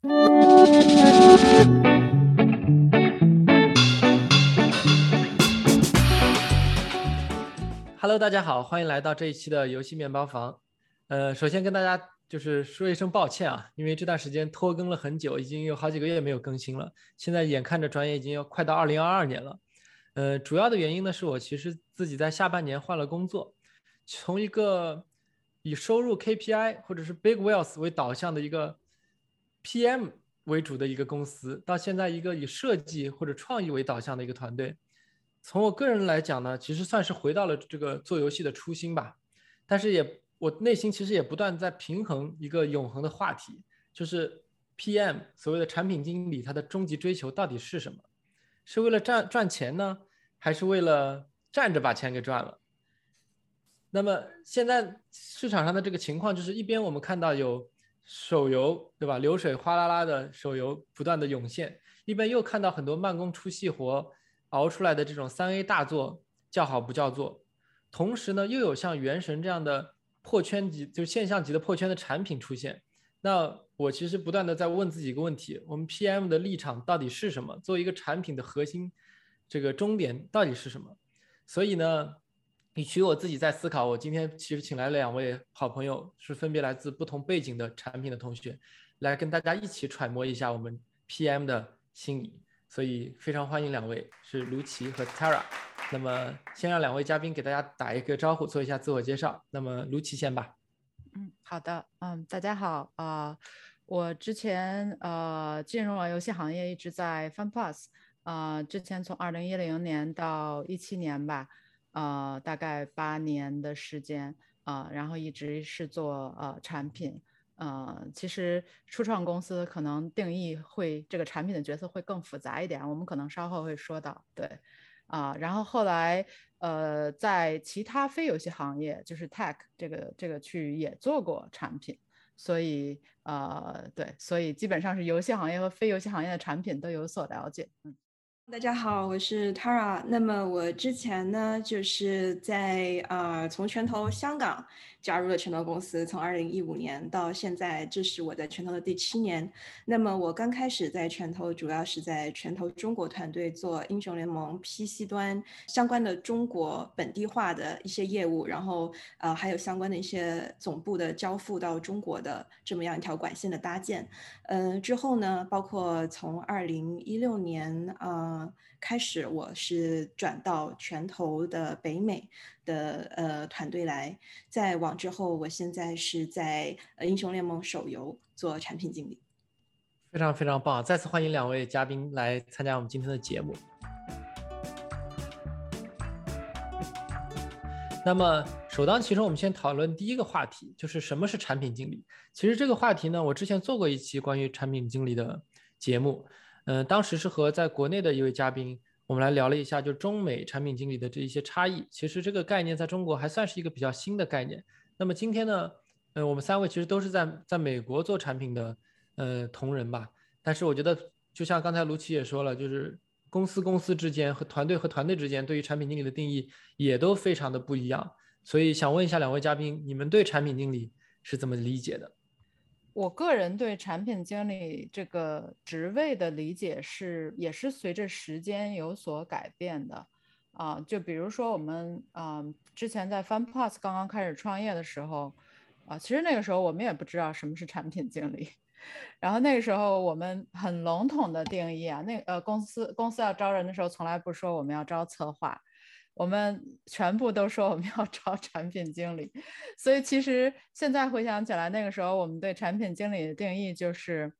Hello，大家好，欢迎来到这一期的游戏面包房。呃，首先跟大家就是说一声抱歉啊，因为这段时间拖更了很久，已经有好几个月没有更新了。现在眼看着转眼已经要快到二零二二年了。呃，主要的原因呢，是我其实自己在下半年换了工作，从一个以收入 KPI 或者是 Big Wealth 为导向的一个 PM 为主的一个公司，到现在一个以设计或者创意为导向的一个团队。从我个人来讲呢，其实算是回到了这个做游戏的初心吧。但是也我内心其实也不断在平衡一个永恒的话题，就是 PM 所谓的产品经理他的终极追求到底是什么？是为了赚赚钱呢，还是为了站着把钱给赚了？那么现在市场上的这个情况就是，一边我们看到有手游，对吧？流水哗啦啦的手游不断的涌现，一边又看到很多慢工出细活熬出来的这种三 A 大作叫好不叫座。同时呢，又有像《原神》这样的破圈级，就是现象级的破圈的产品出现。那我其实不断的在问自己一个问题：我们 PM 的立场到底是什么？作为一个产品的核心，这个终点到底是什么？所以呢？与其我自己在思考，我今天其实请来了两位好朋友，是分别来自不同背景的产品的同学，来跟大家一起揣摩一下我们 PM 的心理。所以非常欢迎两位，是卢奇和 Tara。那么先让两位嘉宾给大家打一个招呼，做一下自我介绍。那么卢奇先吧。嗯，好的。嗯，大家好啊，我之前呃进入了游戏行业，一直在 FunPlus。啊，之前从二零一零年到一七年吧。呃，大概八年的时间啊，然后一直是做呃产品，呃，其实初创公司可能定义会这个产品的角色会更复杂一点，我们可能稍后会说到，对，啊，然后后来呃在其他非游戏行业，就是 tech 这个这个区域也做过产品，所以呃对，所以基本上是游戏行业和非游戏行业的产品都有所了解，嗯。大家好，我是 Tara。那么我之前呢，就是在呃从拳头香港。加入了拳头公司，从二零一五年到现在，这是我在拳头的第七年。那么我刚开始在拳头，主要是在拳头中国团队做英雄联盟 PC 端相关的中国本地化的一些业务，然后呃还有相关的一些总部的交付到中国的这么样一条管线的搭建。嗯，之后呢，包括从二零一六年啊。开始我是转到拳头的北美的呃团队来，再往之后，我现在是在呃英雄联盟手游做产品经理。非常非常棒，再次欢迎两位嘉宾来参加我们今天的节目。那么首当其冲，我们先讨论第一个话题，就是什么是产品经理。其实这个话题呢，我之前做过一期关于产品经理的节目。嗯，当时是和在国内的一位嘉宾，我们来聊了一下，就中美产品经理的这一些差异。其实这个概念在中国还算是一个比较新的概念。那么今天呢，呃，我们三位其实都是在在美国做产品的，呃，同仁吧。但是我觉得，就像刚才卢奇也说了，就是公司公司之间和团队和团队之间，对于产品经理的定义也都非常的不一样。所以想问一下两位嘉宾，你们对产品经理是怎么理解的？我个人对产品经理这个职位的理解是，也是随着时间有所改变的，啊，就比如说我们，啊，之前在 FunPlus 刚刚开始创业的时候，啊，其实那个时候我们也不知道什么是产品经理，然后那个时候我们很笼统的定义啊，那呃公司公司要招人的时候，从来不说我们要招策划。我们全部都说我们要招产品经理，所以其实现在回想起来，那个时候我们对产品经理的定义就是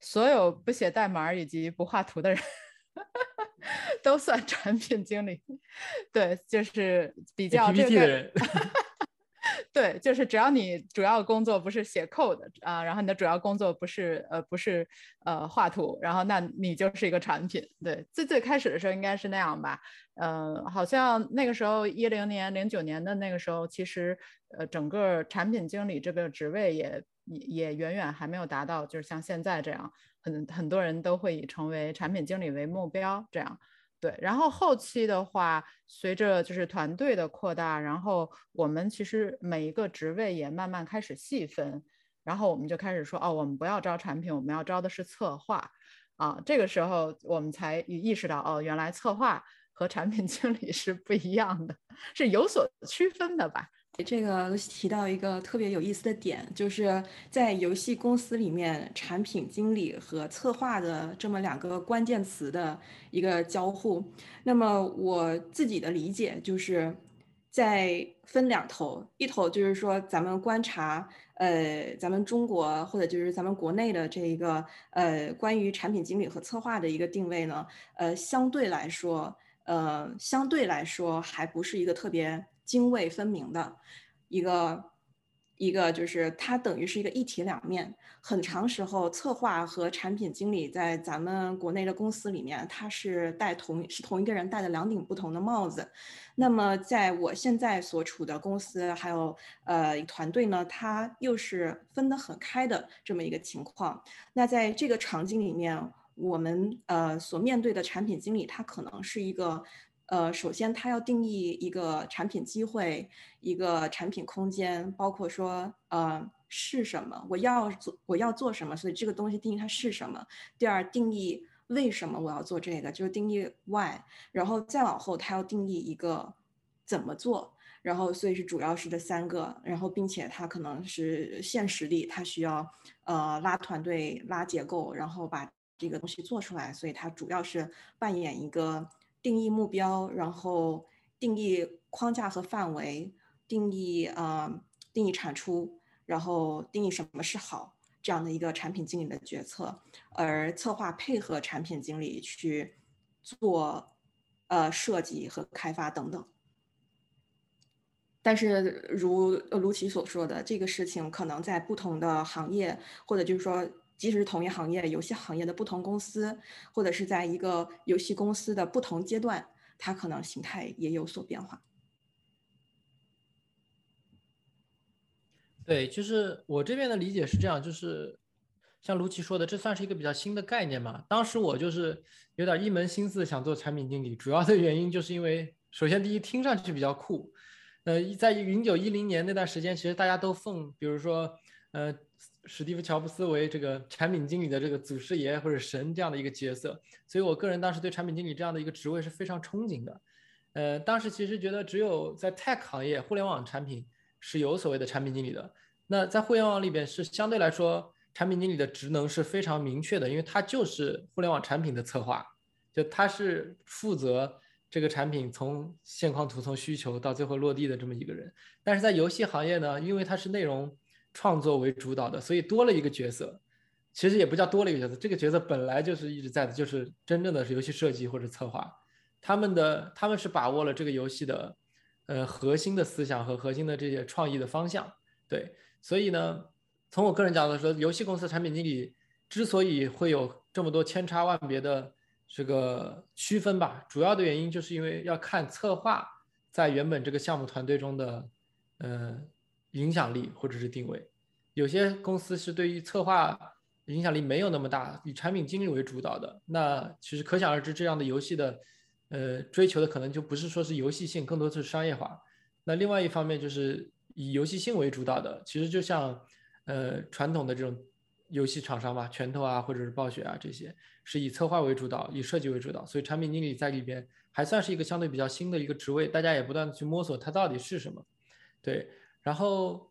所有不写代码以及不画图的人 都算产品经理。对，就是比较这个。对，就是只要你主要工作不是写 code 啊，然后你的主要工作不是呃不是呃画图，然后那你就是一个产品。对，最最开始的时候应该是那样吧。嗯，好像那个时候一零年、零九年的那个时候，其实呃整个产品经理这个职位也也远远还没有达到，就是像现在这样，很很多人都会以成为产品经理为目标这样。对，然后后期的话，随着就是团队的扩大，然后我们其实每一个职位也慢慢开始细分，然后我们就开始说，哦，我们不要招产品，我们要招的是策划。啊，这个时候我们才意识到，哦，原来策划和产品经理是不一样的，是有所区分的吧？这个提到一个特别有意思的点，就是在游戏公司里面，产品经理和策划的这么两个关键词的一个交互。那么我自己的理解就是，在分两头，一头就是说咱们观察，呃，咱们中国或者就是咱们国内的这一个呃关于产品经理和策划的一个定位呢，呃，相对来说，呃，相对来说还不是一个特别。泾渭分明的一个一个，就是它等于是一个一体两面。很长时候，策划和产品经理在咱们国内的公司里面，他是戴同是同一个人戴的两顶不同的帽子。那么，在我现在所处的公司还有呃团队呢，它又是分得很开的这么一个情况。那在这个场景里面，我们呃所面对的产品经理，他可能是一个。呃，首先，它要定义一个产品机会，一个产品空间，包括说，呃，是什么，我要做，我要做什么，所以这个东西定义它是什么。第二，定义为什么我要做这个，就是定义 why，然后再往后，它要定义一个怎么做，然后所以是主要是这三个，然后并且它可能是现实力，它需要呃拉团队、拉结构，然后把这个东西做出来，所以它主要是扮演一个。定义目标，然后定义框架和范围，定义呃定义产出，然后定义什么是好这样的一个产品经理的决策，而策划配合产品经理去做呃设计和开发等等。但是如卢奇所说的，这个事情可能在不同的行业，或者就是说。即使是同一行业，游戏行业的不同公司，或者是在一个游戏公司的不同阶段，它可能形态也有所变化。对，就是我这边的理解是这样，就是像卢奇说的，这算是一个比较新的概念嘛。当时我就是有点一门心思想做产品经理，主要的原因就是因为，首先第一听上去比较酷，呃，在零九一零年那段时间，其实大家都奉，比如说，呃。史蒂夫·乔布斯为这个产品经理的这个祖师爷或者神这样的一个角色，所以我个人当时对产品经理这样的一个职位是非常憧憬的。呃，当时其实觉得只有在 tech 行业、互联网产品是有所谓的产品经理的。那在互联网里边是相对来说，产品经理的职能是非常明确的，因为他就是互联网产品的策划，就他是负责这个产品从现况图、从需求到最后落地的这么一个人。但是在游戏行业呢，因为它是内容。创作为主导的，所以多了一个角色，其实也不叫多了一个角色，这个角色本来就是一直在的，就是真正的是游戏设计或者策划，他们的他们是把握了这个游戏的，呃核心的思想和核心的这些创意的方向，对，所以呢，从我个人角度说，游戏公司产品经理之所以会有这么多千差万别的这个区分吧，主要的原因就是因为要看策划在原本这个项目团队中的，呃。影响力或者是定位，有些公司是对于策划影响力没有那么大，以产品经理为主导的。那其实可想而知，这样的游戏的，呃，追求的可能就不是说是游戏性，更多是商业化。那另外一方面就是以游戏性为主导的，其实就像，呃，传统的这种游戏厂商吧，拳头啊，或者是暴雪啊这些，是以策划为主导，以设计为主导。所以产品经理在里边还算是一个相对比较新的一个职位，大家也不断的去摸索它到底是什么，对。然后，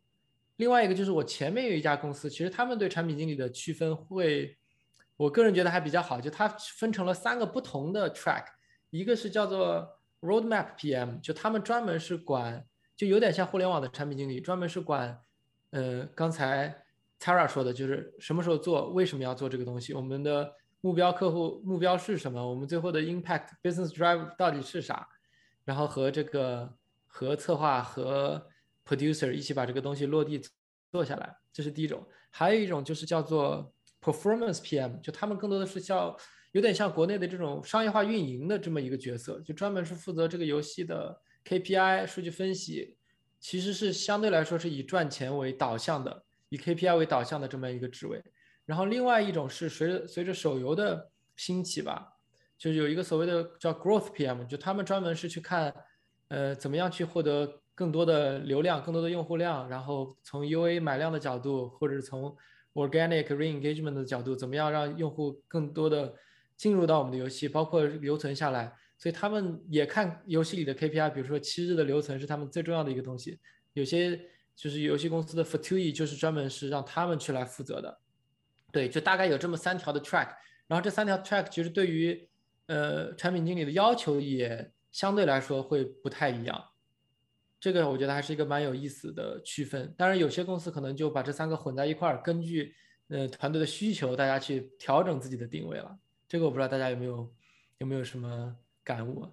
另外一个就是我前面有一家公司，其实他们对产品经理的区分会，我个人觉得还比较好，就它分成了三个不同的 track，一个是叫做 roadmap PM，就他们专门是管，就有点像互联网的产品经理，专门是管，呃，刚才 Tara 说的，就是什么时候做，为什么要做这个东西，我们的目标客户目标是什么，我们最后的 impact business drive 到底是啥，然后和这个和策划和 producer 一起把这个东西落地做下来，这是第一种。还有一种就是叫做 performance PM，就他们更多的是叫有点像国内的这种商业化运营的这么一个角色，就专门是负责这个游戏的 KPI 数据分析，其实是相对来说是以赚钱为导向的，以 KPI 为导向的这么一个职位。然后另外一种是随着随着手游的兴起吧，就是有一个所谓的叫 growth PM，就他们专门是去看，呃，怎么样去获得更多的流量、更多的用户量，然后从 UA 买量的角度，或者是从 Organic Re-engagement 的角度，怎么样让用户更多的进入到我们的游戏，包括留存下来。所以他们也看游戏里的 KPI，比如说七日的留存是他们最重要的一个东西。有些就是游戏公司的 f a t u i 就是专门是让他们去来负责的。对，就大概有这么三条的 track，然后这三条 track 其实对于呃产品经理的要求也相对来说会不太一样。这个我觉得还是一个蛮有意思的区分。当然有些公司可能就把这三个混在一块儿，根据呃团队的需求，大家去调整自己的定位了。这个我不知道大家有没有有没有什么。感悟，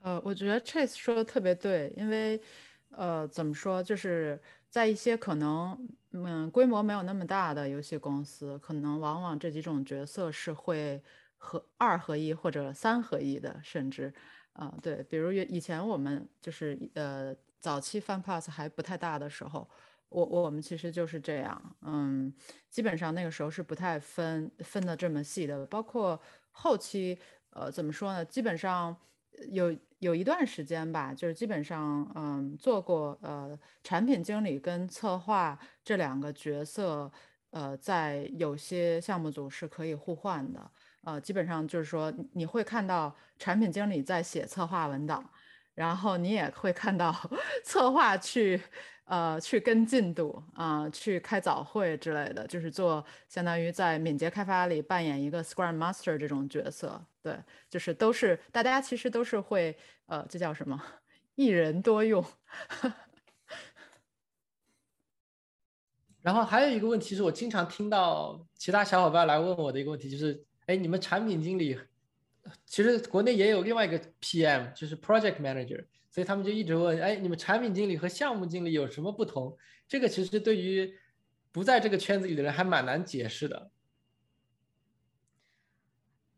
呃，我觉得 Chase 说的特别对，因为，呃，怎么说，就是在一些可能，嗯，规模没有那么大的游戏公司，可能往往这几种角色是会合二合一或者三合一的，甚至，啊，对，比如以前我们就是呃早期 Fun Pass 还不太大的时候。我我们其实就是这样，嗯，基本上那个时候是不太分分的这么细的，包括后期，呃，怎么说呢？基本上有有一段时间吧，就是基本上，嗯，做过呃产品经理跟策划这两个角色，呃，在有些项目组是可以互换的，呃，基本上就是说你会看到产品经理在写策划文档，然后你也会看到 策划去。呃，去跟进度啊，去开早会之类的，就是做相当于在敏捷开发里扮演一个 Scrum Master 这种角色。对，就是都是大家其实都是会，呃，这叫什么？一人多用。然后还有一个问题是我经常听到其他小伙伴来问我的一个问题，就是，哎，你们产品经理，其实国内也有另外一个 PM，就是 Project Manager。所以他们就一直问，哎，你们产品经理和项目经理有什么不同？这个其实对于不在这个圈子里的人还蛮难解释的。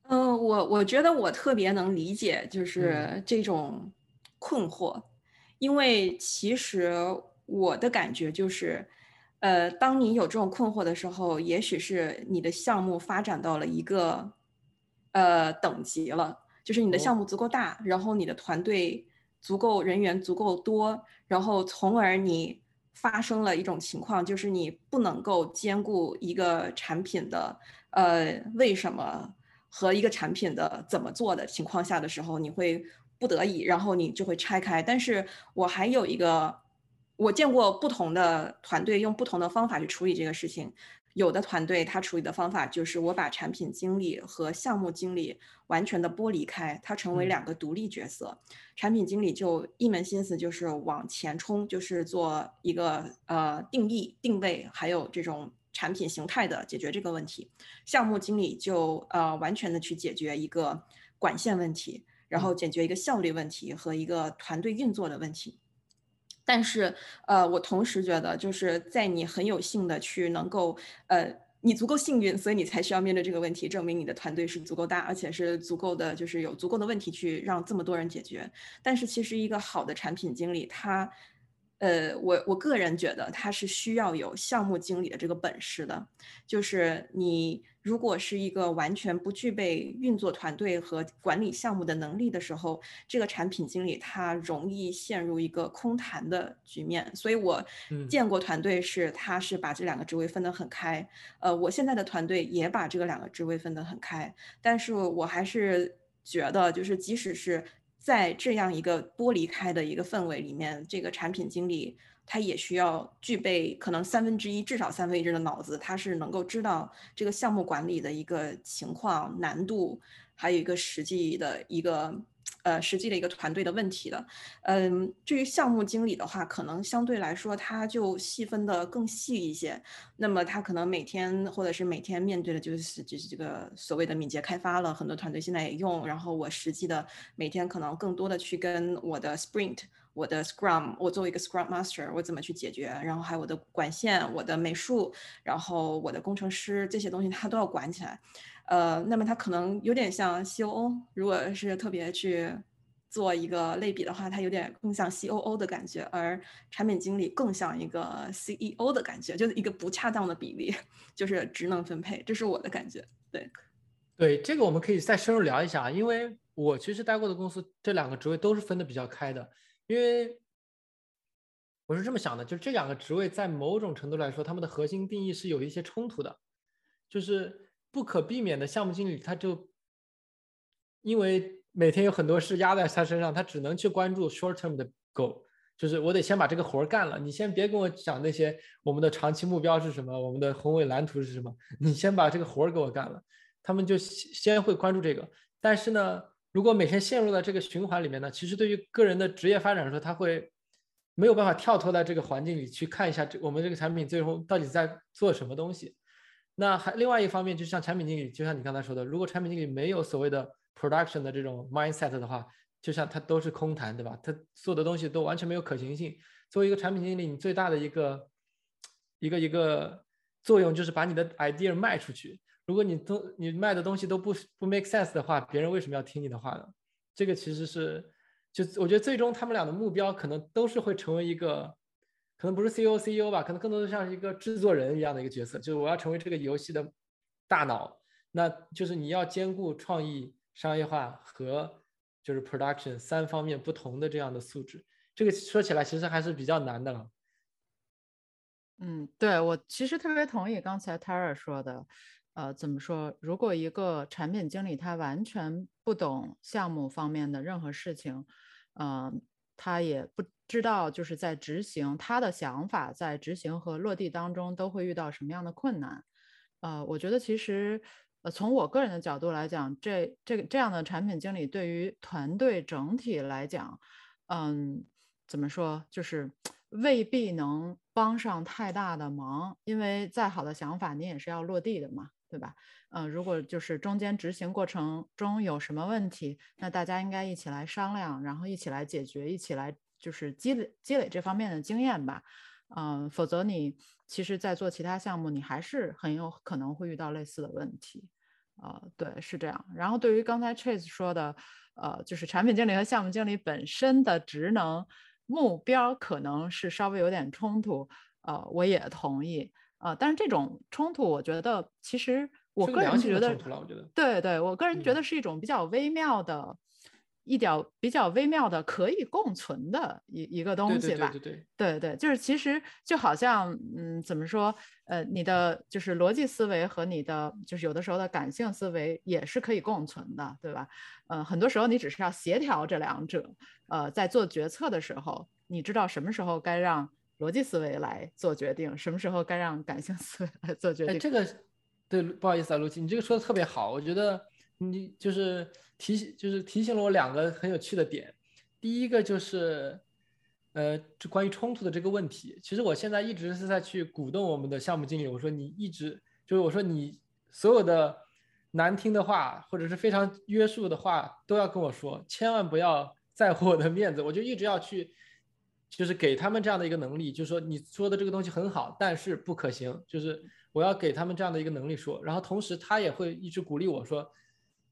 嗯，我我觉得我特别能理解，就是这种困惑，因为其实我的感觉就是，呃，当你有这种困惑的时候，也许是你的项目发展到了一个呃等级了，就是你的项目足够大，然后你的团队。足够人员足够多，然后从而你发生了一种情况，就是你不能够兼顾一个产品的呃为什么和一个产品的怎么做的情况下的时候，你会不得已，然后你就会拆开。但是我还有一个，我见过不同的团队用不同的方法去处理这个事情。有的团队他处理的方法就是我把产品经理和项目经理完全的剥离开，他成为两个独立角色。产品经理就一门心思就是往前冲，就是做一个呃定义、定位，还有这种产品形态的解决这个问题。项目经理就呃完全的去解决一个管线问题，然后解决一个效率问题和一个团队运作的问题。但是，呃，我同时觉得，就是在你很有幸的去能够，呃，你足够幸运，所以你才需要面对这个问题，证明你的团队是足够大，而且是足够的，就是有足够的问题去让这么多人解决。但是，其实一个好的产品经理，他。呃，我我个人觉得他是需要有项目经理的这个本事的，就是你如果是一个完全不具备运作团队和管理项目的能力的时候，这个产品经理他容易陷入一个空谈的局面。所以我见过团队是他是把这两个职位分得很开，呃，我现在的团队也把这个两个职位分得很开，但是我还是觉得就是即使是。在这样一个剥离开的一个氛围里面，这个产品经理他也需要具备可能三分之一至少三分之一的脑子，他是能够知道这个项目管理的一个情况、难度，还有一个实际的一个。呃，实际的一个团队的问题的，嗯，至于项目经理的话，可能相对来说他就细分的更细一些。那么他可能每天或者是每天面对的就是就是这个所谓的敏捷开发了，很多团队现在也用。然后我实际的每天可能更多的去跟我的 Sprint、我的 Scrum，我作为一个 Scrum Master，我怎么去解决？然后还有我的管线、我的美术，然后我的工程师这些东西他都要管起来。呃，那么它可能有点像 COO，如果是特别去做一个类比的话，它有点更像 COO 的感觉，而产品经理更像一个 CEO 的感觉，就是一个不恰当的比例，就是职能分配，这是我的感觉。对，对，这个我们可以再深入聊一下，因为我其实待过的公司，这两个职位都是分的比较开的，因为我是这么想的，就是这两个职位在某种程度来说，他们的核心定义是有一些冲突的，就是不可避免的项目经理他就因为每天有很多事压在他身上，他只能去关注 short term 的 goal。就是我得先把这个活儿干了，你先别跟我讲那些我们的长期目标是什么，我们的宏伟蓝图是什么，你先把这个活儿给我干了。他们就先会关注这个，但是呢，如果每天陷入到这个循环里面呢，其实对于个人的职业发展来说，他会没有办法跳脱在这个环境里去看一下这我们这个产品最后到底在做什么东西。那还另外一方面，就像产品经理，就像你刚才说的，如果产品经理没有所谓的 production 的这种 mindset 的话。就像它都是空谈，对吧？他做的东西都完全没有可行性。作为一个产品经理，你最大的一个一个一个作用就是把你的 idea 卖出去。如果你都你卖的东西都不不 make sense 的话，别人为什么要听你的话呢？这个其实是，就我觉得最终他们俩的目标可能都是会成为一个，可能不是 C O C E O 吧，可能更多的像是一个制作人一样的一个角色，就是我要成为这个游戏的大脑。那就是你要兼顾创意、商业化和。就是 production 三方面不同的这样的素质，这个说起来其实还是比较难的了。嗯，对我其实特别同意刚才 Tara 说的，呃，怎么说？如果一个产品经理他完全不懂项目方面的任何事情，嗯，他也不知道就是在执行他的想法，在执行和落地当中都会遇到什么样的困难。呃，我觉得其实。呃，从我个人的角度来讲，这这个这样的产品经理对于团队整体来讲，嗯，怎么说，就是未必能帮上太大的忙，因为再好的想法，你也是要落地的嘛，对吧？嗯，如果就是中间执行过程中有什么问题，那大家应该一起来商量，然后一起来解决，一起来就是积累积累这方面的经验吧。嗯，否则你其实，在做其他项目，你还是很有可能会遇到类似的问题。呃，对，是这样。然后对于刚才 Chase 说的，呃，就是产品经理和项目经理本身的职能目标可能是稍微有点冲突，呃，我也同意。呃，但是这种冲突，我觉得其实我个人觉得，对对，我个人觉得是一种比较微妙的。一点比较微妙的可以共存的一一个东西吧，对对对对对，就是其实就好像嗯，怎么说呃，你的就是逻辑思维和你的就是有的时候的感性思维也是可以共存的，对吧？呃，很多时候你只是要协调这两者，呃，在做决策的时候，你知道什么时候该让逻辑思维来做决定，什么时候该让感性思维来做决定。这个对，不好意思啊，陆琪，你这个说的特别好，我觉得你就是。提醒就是提醒了我两个很有趣的点，第一个就是，呃，就关于冲突的这个问题。其实我现在一直是在去鼓动我们的项目经理，我说你一直就是我说你所有的难听的话或者是非常约束的话都要跟我说，千万不要在乎我的面子。我就一直要去，就是给他们这样的一个能力，就是说你说的这个东西很好，但是不可行，就是我要给他们这样的一个能力说。然后同时他也会一直鼓励我说。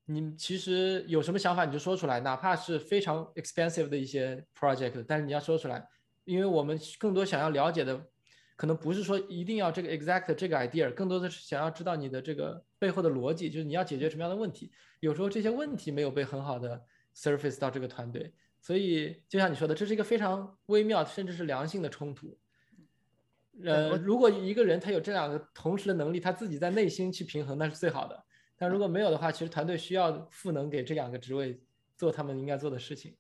你其实有什么想法你就说出来，哪怕是非常 expensive 的一些 project，但是你要说出来，因为我们更多想要了解的，可能不是说一定要这个 exact 这个 idea，更多的是想要知道你的这个背后的逻辑，就是你要解决什么样的问题。有时候这些问题没有被很好的 surface 到这个团队，所以就像你说的，这是一个非常微妙甚至是良性的冲突。呃，如果一个人他有这两个同时的能力，他自己在内心去平衡，那是最好的。但如果没有的话，其实团队需要赋能给这两个职位做他们应该做的事情。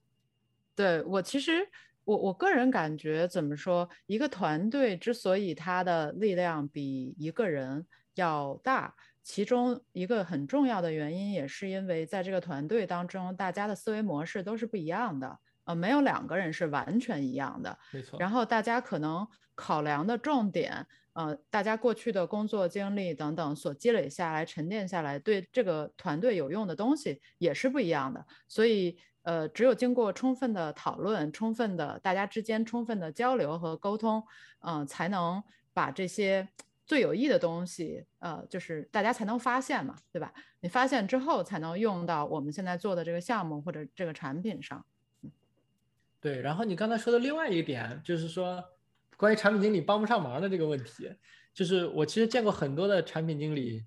对我其实我我个人感觉怎么说，一个团队之所以它的力量比一个人要大，其中一个很重要的原因也是因为在这个团队当中，大家的思维模式都是不一样的。呃，没有两个人是完全一样的。没错。然后大家可能考量的重点。呃，大家过去的工作经历等等所积累下来、沉淀下来，对这个团队有用的东西也是不一样的。所以，呃，只有经过充分的讨论、充分的大家之间充分的交流和沟通，嗯，才能把这些最有益的东西，呃，就是大家才能发现嘛，对吧？你发现之后，才能用到我们现在做的这个项目或者这个产品上。对。然后你刚才说的另外一点就是说。关于产品经理帮不上忙的这个问题，就是我其实见过很多的产品经理，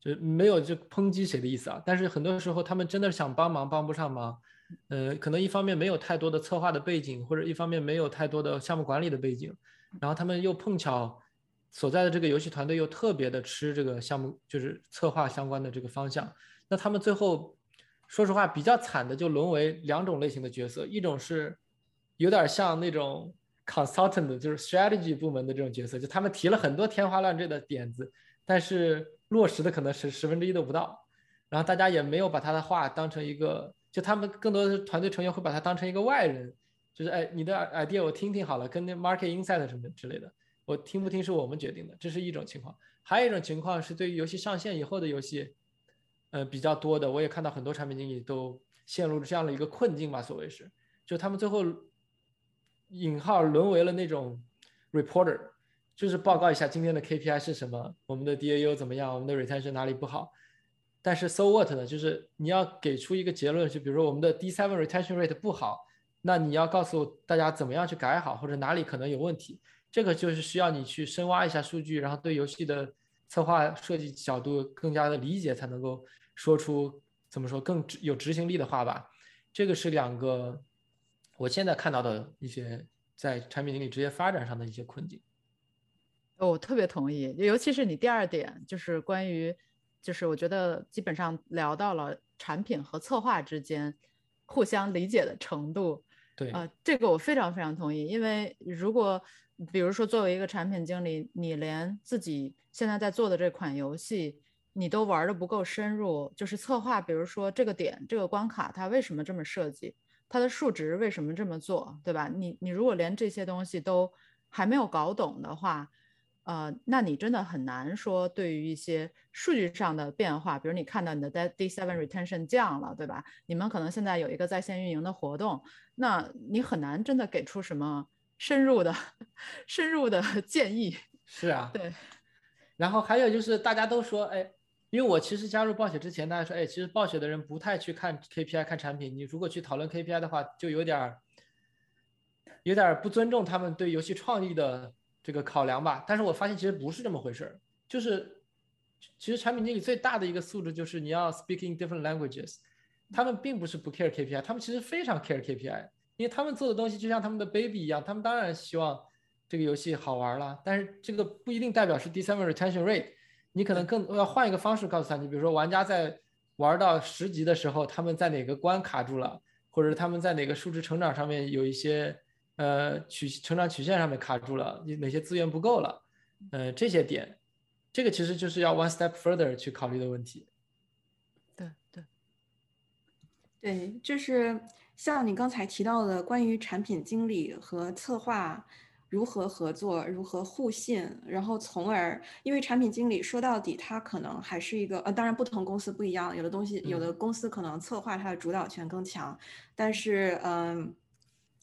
就没有就抨击谁的意思啊。但是很多时候他们真的想帮忙帮不上忙，呃，可能一方面没有太多的策划的背景，或者一方面没有太多的项目管理的背景，然后他们又碰巧所在的这个游戏团队又特别的吃这个项目就是策划相关的这个方向，那他们最后说实话比较惨的就沦为两种类型的角色，一种是有点像那种。consultant 就是 strategy 部门的这种角色，就他们提了很多天花乱坠的点子，但是落实的可能是十分之一都不到，然后大家也没有把他的话当成一个，就他们更多的团队成员会把他当成一个外人，就是哎，你的 idea 我听听好了，跟那 market insight 什么之类的，我听不听是我们决定的，这是一种情况。还有一种情况是对于游戏上线以后的游戏，呃比较多的，我也看到很多产品经理都陷入了这样的一个困境吧，所谓是，就他们最后。引号沦为了那种 reporter，就是报告一下今天的 KPI 是什么，我们的 DAU 怎么样，我们的 retention 哪里不好。但是 so what 呢？就是你要给出一个结论，就比如说我们的 D7 retention rate 不好，那你要告诉大家怎么样去改好，或者哪里可能有问题。这个就是需要你去深挖一下数据，然后对游戏的策划设计角度更加的理解，才能够说出怎么说更有执行力的话吧。这个是两个。我现在看到的一些在产品经理职业发展上的一些困境，我特别同意，尤其是你第二点，就是关于，就是我觉得基本上聊到了产品和策划之间互相理解的程度。对，呃，这个我非常非常同意，因为如果比如说作为一个产品经理，你连自己现在在做的这款游戏你都玩的不够深入，就是策划，比如说这个点这个关卡它为什么这么设计？它的数值为什么这么做，对吧？你你如果连这些东西都还没有搞懂的话，呃，那你真的很难说对于一些数据上的变化，比如你看到你的 D seven retention 降了，对吧？你们可能现在有一个在线运营的活动，那你很难真的给出什么深入的、深入的建议。是啊，对。然后还有就是大家都说，哎。因为我其实加入暴雪之前，大家说，哎，其实暴雪的人不太去看 KPI 看产品。你如果去讨论 KPI 的话，就有点儿，有点儿不尊重他们对游戏创意的这个考量吧。但是我发现其实不是这么回事儿，就是其实产品经理最大的一个素质就是你要 speaking different languages。他们并不是不 care KPI，他们其实非常 care KPI，因为他们做的东西就像他们的 baby 一样，他们当然希望这个游戏好玩了。但是这个不一定代表是 December retention rate。你可能更要换一个方式告诉他，你比如说玩家在玩到十级的时候，他们在哪个关卡住了，或者他们在哪个数值成长上面有一些呃曲成长曲线上面卡住了，你哪些资源不够了，呃这些点，这个其实就是要 one step further 去考虑的问题。对对对，就是像你刚才提到的关于产品经理和策划。如何合作，如何互信，然后从而，因为产品经理说到底，他可能还是一个呃，当然不同公司不一样，有的东西，有的公司可能策划它的主导权更强，但是嗯，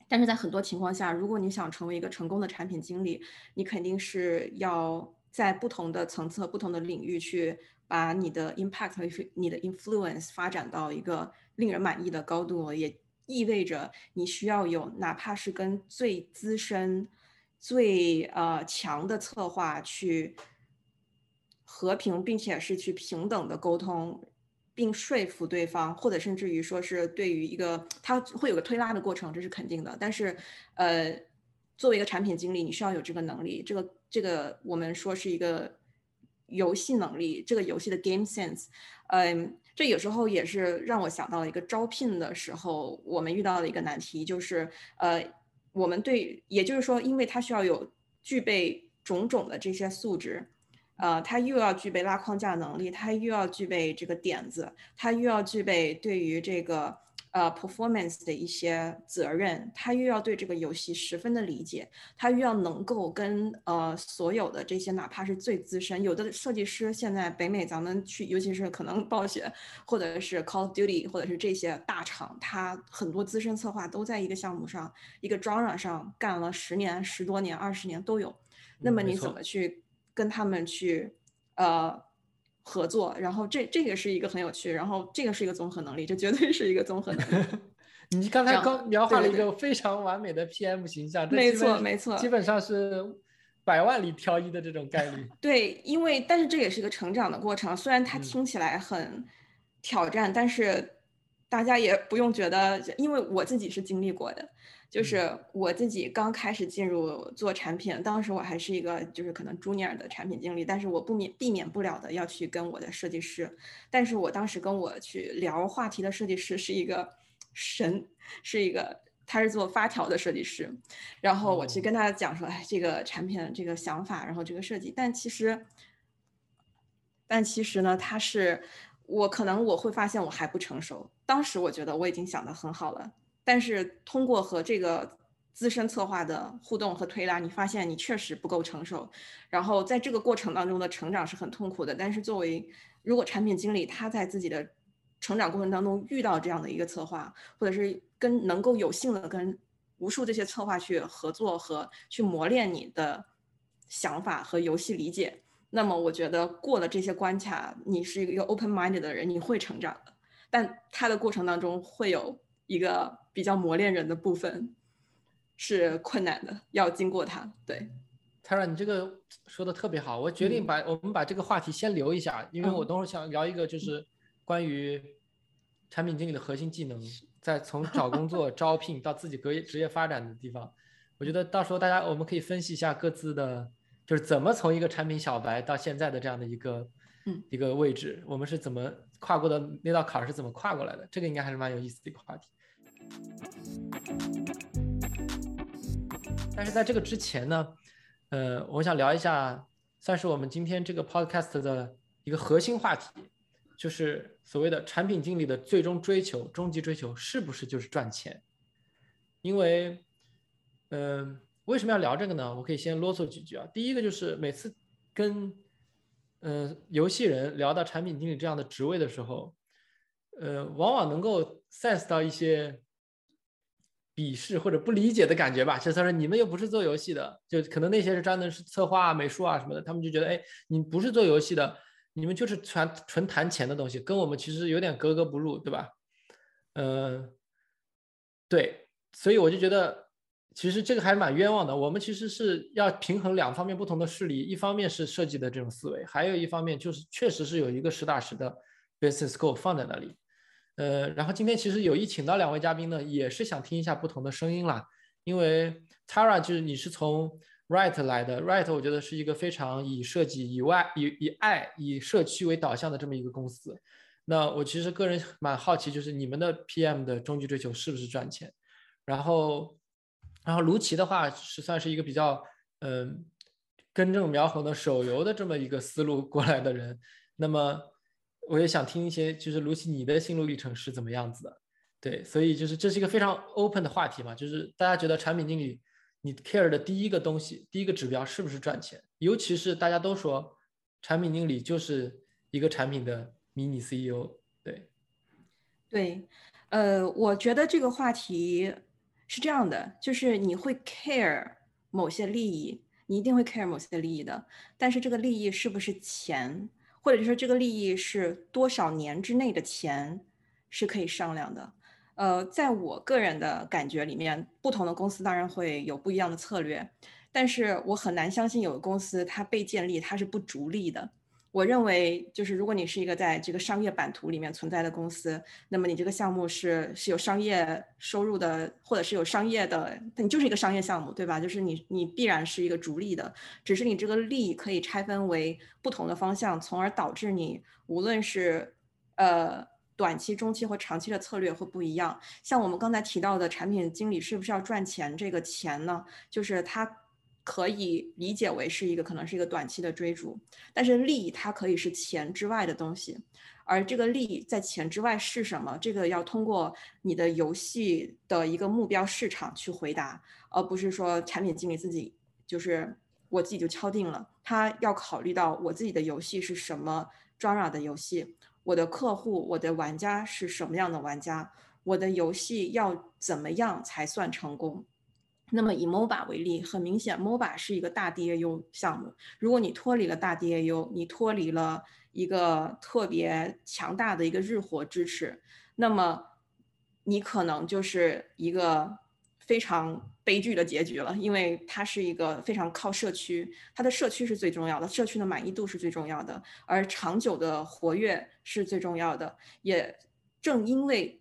但是在很多情况下，如果你想成为一个成功的产品经理，你肯定是要在不同的层次、不同的领域去把你的 impact 和你的 influence 发展到一个令人满意的高度，也意味着你需要有哪怕是跟最资深。最呃强的策划去和平，并且是去平等的沟通，并说服对方，或者甚至于说是对于一个他会有个推拉的过程，这是肯定的。但是，呃，作为一个产品经理，你需要有这个能力。这个这个我们说是一个游戏能力，这个游戏的 game sense。嗯，这有时候也是让我想到了一个招聘的时候，我们遇到的一个难题，就是呃。我们对，也就是说，因为他需要有具备种种的这些素质，呃，他又要具备拉框架能力，他又要具备这个点子，他又要具备对于这个。呃，performance 的一些责任，他又要对这个游戏十分的理解，他又要能够跟呃所有的这些，哪怕是最资深，有的设计师现在北美咱们去，尤其是可能暴雪或者是 Call of Duty 或者是这些大厂，他很多资深策划都在一个项目上，一个 genre 上干了十年、十多年、二十年都有。那么你怎么去跟他们去呃？合作，然后这这个是一个很有趣，然后这个是一个综合能力，这绝对是一个综合能力。你刚才刚描画了一个非常完美的 PM 形象，没错没错，基本上是百万里挑一的这种概率。对，因为但是这也是一个成长的过程，虽然它嗯听起来很挑战，但是大家也不用觉得，因为我自己是经历过的，就是我自己刚开始进入做产品，当时我还是一个就是可能 junior 的产品经理，但是我不免避免不了的要去跟我的设计师，但是我当时跟我去聊话题的设计师是一个神，是一个他是做发条的设计师，然后我去哦。跟他讲说，哎，这个产品的这个想法，然后这个设计，但其实，但其实呢，他是我可能我会发现我还不成熟，当时我觉得我已经想的很好了，但是通过和这个资深策划的互动和推拉，你发现你确实不够成熟，然后在这个过程当中的成长是很痛苦的。但是作为如果产品经理他在自己的成长过程当中遇到这样的一个策划，或者是跟能够有幸的跟无数这些策划去合作和去磨练你的想法和游戏理解，那么我觉得过了这些关卡，你是一个 open minded 的人，你会成长的。但他的过程当中会有一个比较磨练人的部分，是困难的，要经过它。对，Tara，你这个说的特别好，我决定嗯。把、我们把这个话题先留一下，因为我嗯等会儿想聊一个就是关于产品经理的核心技能，在从找工作、招聘到自己职业职业发展的地方，我觉得到时候大家我们可以分析一下各自的，就是怎么从一个产品小白到现在的这样的一个嗯。一个位置，我们是怎么跨过的那道坎儿是怎么跨过来的，这个应该还是蛮有意思的一个话题。但是在这个之前呢，呃，我想聊一下，算是我们今天这个 podcast 的一个核心话题，就是所谓的产品经理的最终追求、终极追求是不是就是赚钱？因为，嗯、为什么要聊这个呢？我可以先啰嗦几句啊。第一个就是每次跟呃游戏人聊到产品经理这样的职位的时候，呃，往往能够 sense 到一些鄙视或者不理解的感觉吧。就他说你们又不是做游戏的，就可能那些是专门是策划啊、美术啊什么的，他们就觉得，哎，你不是做游戏的，你们就是纯纯谈钱的东西，跟我们其实有点格格不入，对吧？呃，对，所以我就觉得，其实这个还蛮冤枉的。我们其实是要平衡两方面不同的势力，一方面是设计的这种思维，还有一方面就是确实是有一个实打实的 business goal 放在那里。呃，然后今天其实有意请到两位嘉宾呢，也是想听一下不同的声音啦。因为 Tara 就是你是从 Right 来的，Right 我觉得是一个非常以设计以外以以爱以社区为导向的这么一个公司。那我其实个人蛮好奇，就是你们的 PM 的终极追求是不是赚钱？然后，然后卢奇的话是算是一个比较嗯根正苗红的手游的这么一个思路过来的人。那么我也想听一些，就是卢奇你的心路历程是怎么样子的？对，所以就是这是一个非常 open 的话题嘛，就是大家觉得产品经理你 care 的第一个东西，第一个指标是不是赚钱？尤其是大家都说产品经理就是一个产品的迷你 CEO，对，对，呃，我觉得这个话题是这样的，就是你会 care 某些利益，你一定会 care 某些利益的，但是这个利益是不是钱，或者说这个利益是多少年之内的钱，是可以商量的。呃，在我个人的感觉里面，不同的公司当然会有不一样的策略，但是我很难相信有的公司它被建立它是不逐利的。我认为，就是如果你是一个在这个商业版图里面存在的公司，那么你这个项目是是有商业收入的，或者是有商业的，你就是一个商业项目，对吧？就是你你必然是一个逐利的，只是你这个利可以拆分为不同的方向，从而导致你无论是呃短期、中期或长期的策略会不一样。像我们刚才提到的产品经理是不是要赚钱？这个钱呢，就是它可以理解为是一个可能是一个短期的追逐，但是利益它可以是钱之外的东西。而这个利益在钱之外是什么？这个要通过你的游戏的一个目标市场去回答，而不是说产品经理自己就是我自己就敲定了。他要考虑到我自己的游戏是什么 genre 的游戏，我的客户、我的玩家是什么样的玩家，我的游戏要怎么样才算成功。那么以 MOBA 为例，很明显，MOBA 是一个大 DAU 项目。如果你脱离了大 DAU，你脱离了一个特别强大的一个日活支持，那么你可能就是一个非常悲剧的结局了，因为它是一个非常靠社区，它的社区是最重要的，社区的满意度是最重要的，而长久的活跃是最重要的。也正因为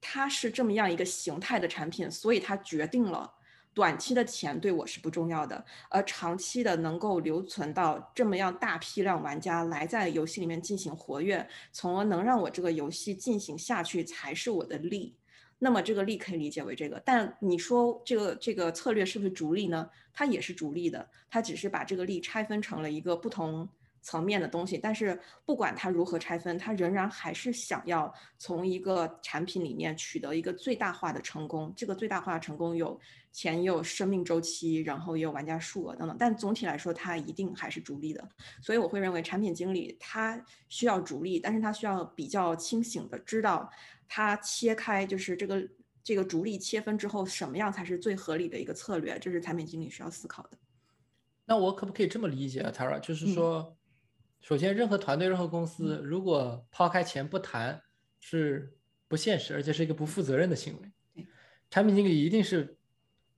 它是这么样一个形态的产品，所以它决定了。短期的钱对我是不重要的，而长期的能够留存到这么样大批量玩家来在游戏里面进行活跃，从而能让我这个游戏进行下去才是我的利。那么这个利可以理解为这个，但你说这个这个策略是不是逐利呢？它也是逐利的，它只是把这个利拆分成了一个不同。层面的东西，但是不管它如何拆分，它仍然还是想要从一个产品里面取得一个最大化的成功。这个最大化的成功有钱，也有生命周期，然后也有玩家数额等等。但总体来说，它一定还是逐利的。所以我会认为，产品经理他需要逐利，但是他需要比较清醒的知道，他切开就是这个这个逐利切分之后，什么样才是最合理的一个策略，这是产品经理需要思考的。那我可不可以这么理解啊，Tara？就是说。首先，任何团队、任何公司，如果抛开钱不谈，是不现实，而且是一个不负责任的行为。产品经理一定是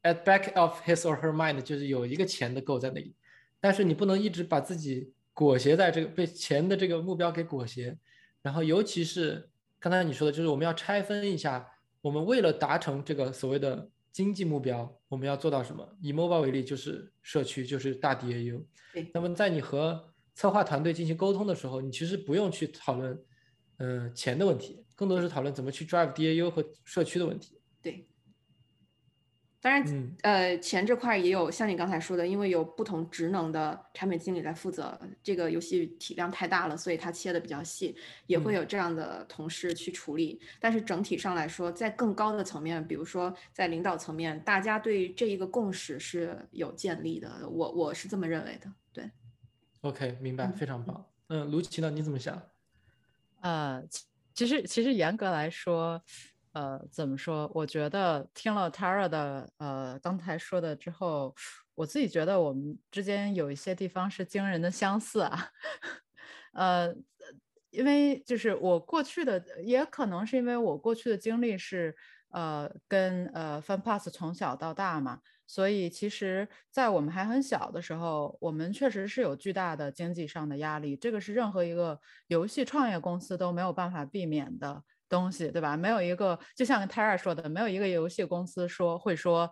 at back of his or her mind，就是有一个钱的 goal 在那里。但是你不能一直把自己裹挟在这个被钱的这个目标给裹挟。然后，尤其是刚才你说的，就是我们要拆分一下，我们为了达成这个所谓的经济目标，我们要做到什么？以 mobile 为例，就是社区，就是大 DAU。对。那么在你和策划团队进行沟通的时候，你其实不用去讨论，嗯，钱的问题，更多的是讨论怎么去 drive DAU 和社区的问题。对，当然，呃，钱这块也有像你刚才说的，因为有不同职能的产品经理来负责，这个游戏体量太大了，所以它切的比较细，也会有这样的同事去处理。但是整体上来说，在更高的层面，比如说在领导层面，大家对这一个共识是有建立的，我我是这么认为的。对。OK，明白，非常棒。嗯，卢奇呢？你怎么想？呃，其实其实严格来说，呃，怎么说？我觉得听了 Tara 的呃刚才说的之后，我自己觉得我们之间有一些地方是惊人的相似啊。呃，因为就是我过去的，也可能是因为我过去的经历是呃跟呃 FunPass 从小到大嘛。所以，其实，在我们还很小的时候，我们确实是有巨大的经济上的压力，这个是任何一个游戏创业公司都没有办法避免的东西，对吧？没有一个，就像 Tara 说的，没有一个游戏公司说会说，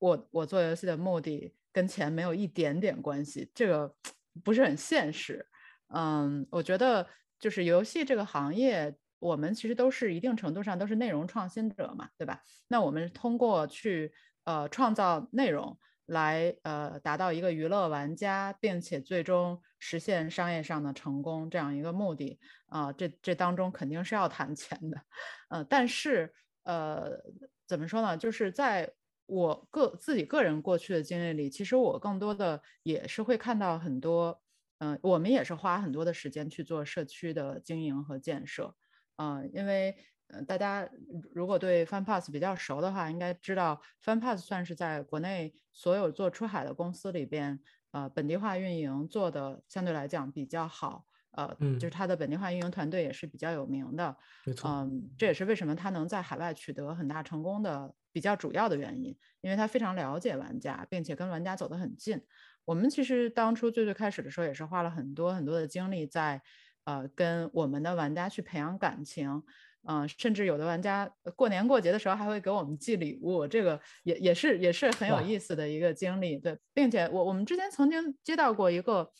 我我做游戏的目的跟钱没有一点点关系，这个不是很现实。嗯，我觉得就是游戏这个行业，我们其实都是一定程度上都是内容创新者嘛，对吧？那我们通过去。呃，创造内容来呃达到一个娱乐玩家，并且最终实现商业上的成功这样一个目的啊，这这当中肯定是要谈钱的，呃，但是呃怎么说呢？就是在我个自己个人过去的经历里，其实我更多的也是会看到很多，嗯，我们也是花很多的时间去做社区的经营和建设，嗯，因为。呃，大家如果对 FunPass 比较熟的话，应该知道 FunPass 算是在国内所有做出海的公司里边，呃，本地化运营做的相对来讲比较好，呃，就是它的本地化运营团队也是比较有名的，没错，嗯，这也是为什么它能在海外取得很大成功的比较主要的原因，因为它非常了解玩家，并且跟玩家走得很近。我们其实当初最最开始的时候，也是花了很多很多的精力在，呃，跟我们的玩家去培养感情。嗯，甚至有的玩家过年过节的时候还会给我们寄礼物，这个也也是也是很有意思的一个经历。对，并且我我们之前曾经接到过一个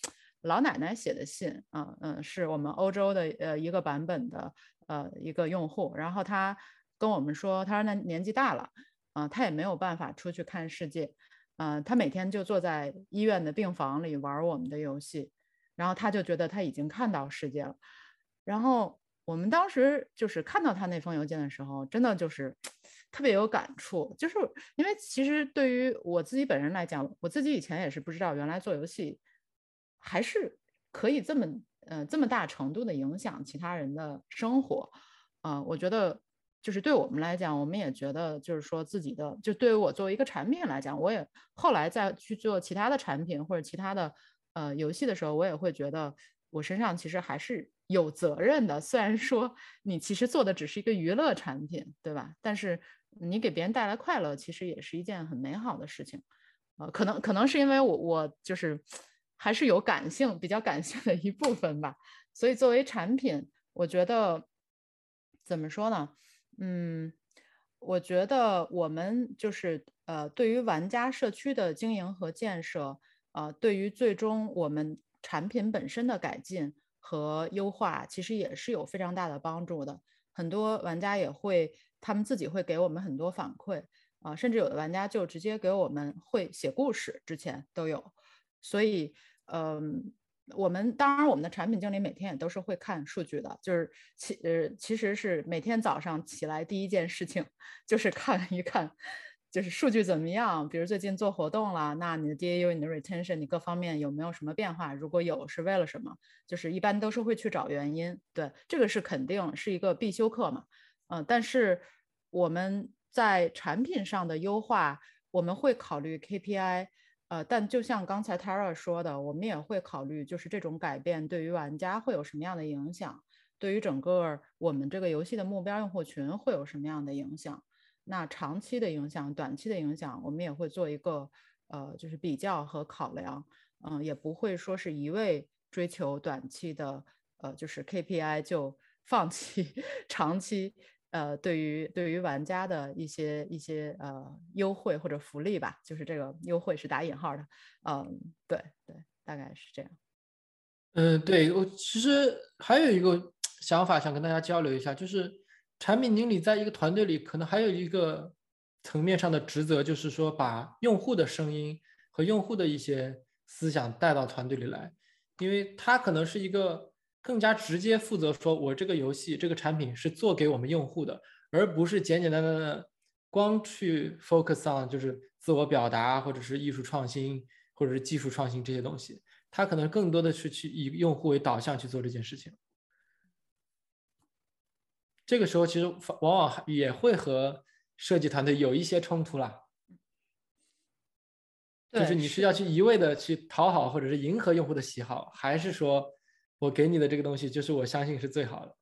老奶奶写的信，嗯嗯，是我们欧洲的呃一个版本的呃一个用户，然后他跟我们说，他说那年纪大了，啊，他也没有办法出去看世界，嗯，他每天就坐在医院的病房里玩我们的游戏，然后他就觉得他已经看到世界了，然后。我们当时就是看到他那封邮件的时候，真的就是特别有感触，就是因为其实对于我自己本人来讲，我自己以前也是不知道，原来做游戏还是可以这么呃这么大程度的影响其他人的生活，啊，我觉得就是对我们来讲，我们也觉得就是说自己的，就对于我作为一个产品来讲，我也后来再去做其他的产品或者其他的呃游戏的时候，我也会觉得我身上其实还是。有责任的，虽然说你其实做的只是一个娱乐产品，对吧？但是你给别人带来快乐，其实也是一件很美好的事情。呃，可能可能是因为我我就是还是有感性，比较感性的一部分吧。所以作为产品，我觉得怎么说呢？嗯，我觉得我们就是呃，对于玩家社区的经营和建设，呃，对于最终我们产品本身的改进和优化，其实也是有非常大的帮助的。很多玩家也会，他们自己会给我们很多反馈啊，甚至有的玩家就直接给我们会写故事，之前都有。所以，嗯，我们当然我们的产品经理每天也都是会看数据的，就是其呃其实是每天早上起来第一件事情 就是看一看。就是数据怎么样？比如最近做活动了，那你的 DAU、你的 retention，你各方面有没有什么变化？如果有，是为了什么？就是一般都是会去找原因。对，这个是肯定是一个必修课嘛。嗯，但是我们在产品上的优化，我们会考虑 KPI。呃，但就像刚才 Tara 说的，我们也会考虑，就是这种改变对于玩家会有什么样的影响，对于整个我们这个游戏的目标用户群会有什么样的影响。那长期的影响、短期的影响，我们也会做一个呃，就是比较和考量，嗯，也不会说是一味追求短期的呃，就是 KPI 就 放弃长期呃，对于对于玩家的一些一些呃优惠或者福利吧，就是这个优惠是打引号的，嗯，对对，大概是这样。嗯，对我其实还有一个想法想跟大家交流一下，就是。产品经理在一个团队里，可能还有一个层面上的职责，就是说把用户的声音和用户的一些思想带到团队里来，因为他可能是一个更加直接负责说，我这个游戏这个产品是做给我们用户的，而不是简简单单的光去 focus on 就是自我表达或者是艺术创新或者是技术创新这些东西，他可能更多的是去以用户为导向去做这件事情。这个时候其实往往也会和设计团队有一些冲突啦，就是你是要去一味的去讨好或者是迎合用户的喜好，还是说我给你的这个东西就是我相信是最好的？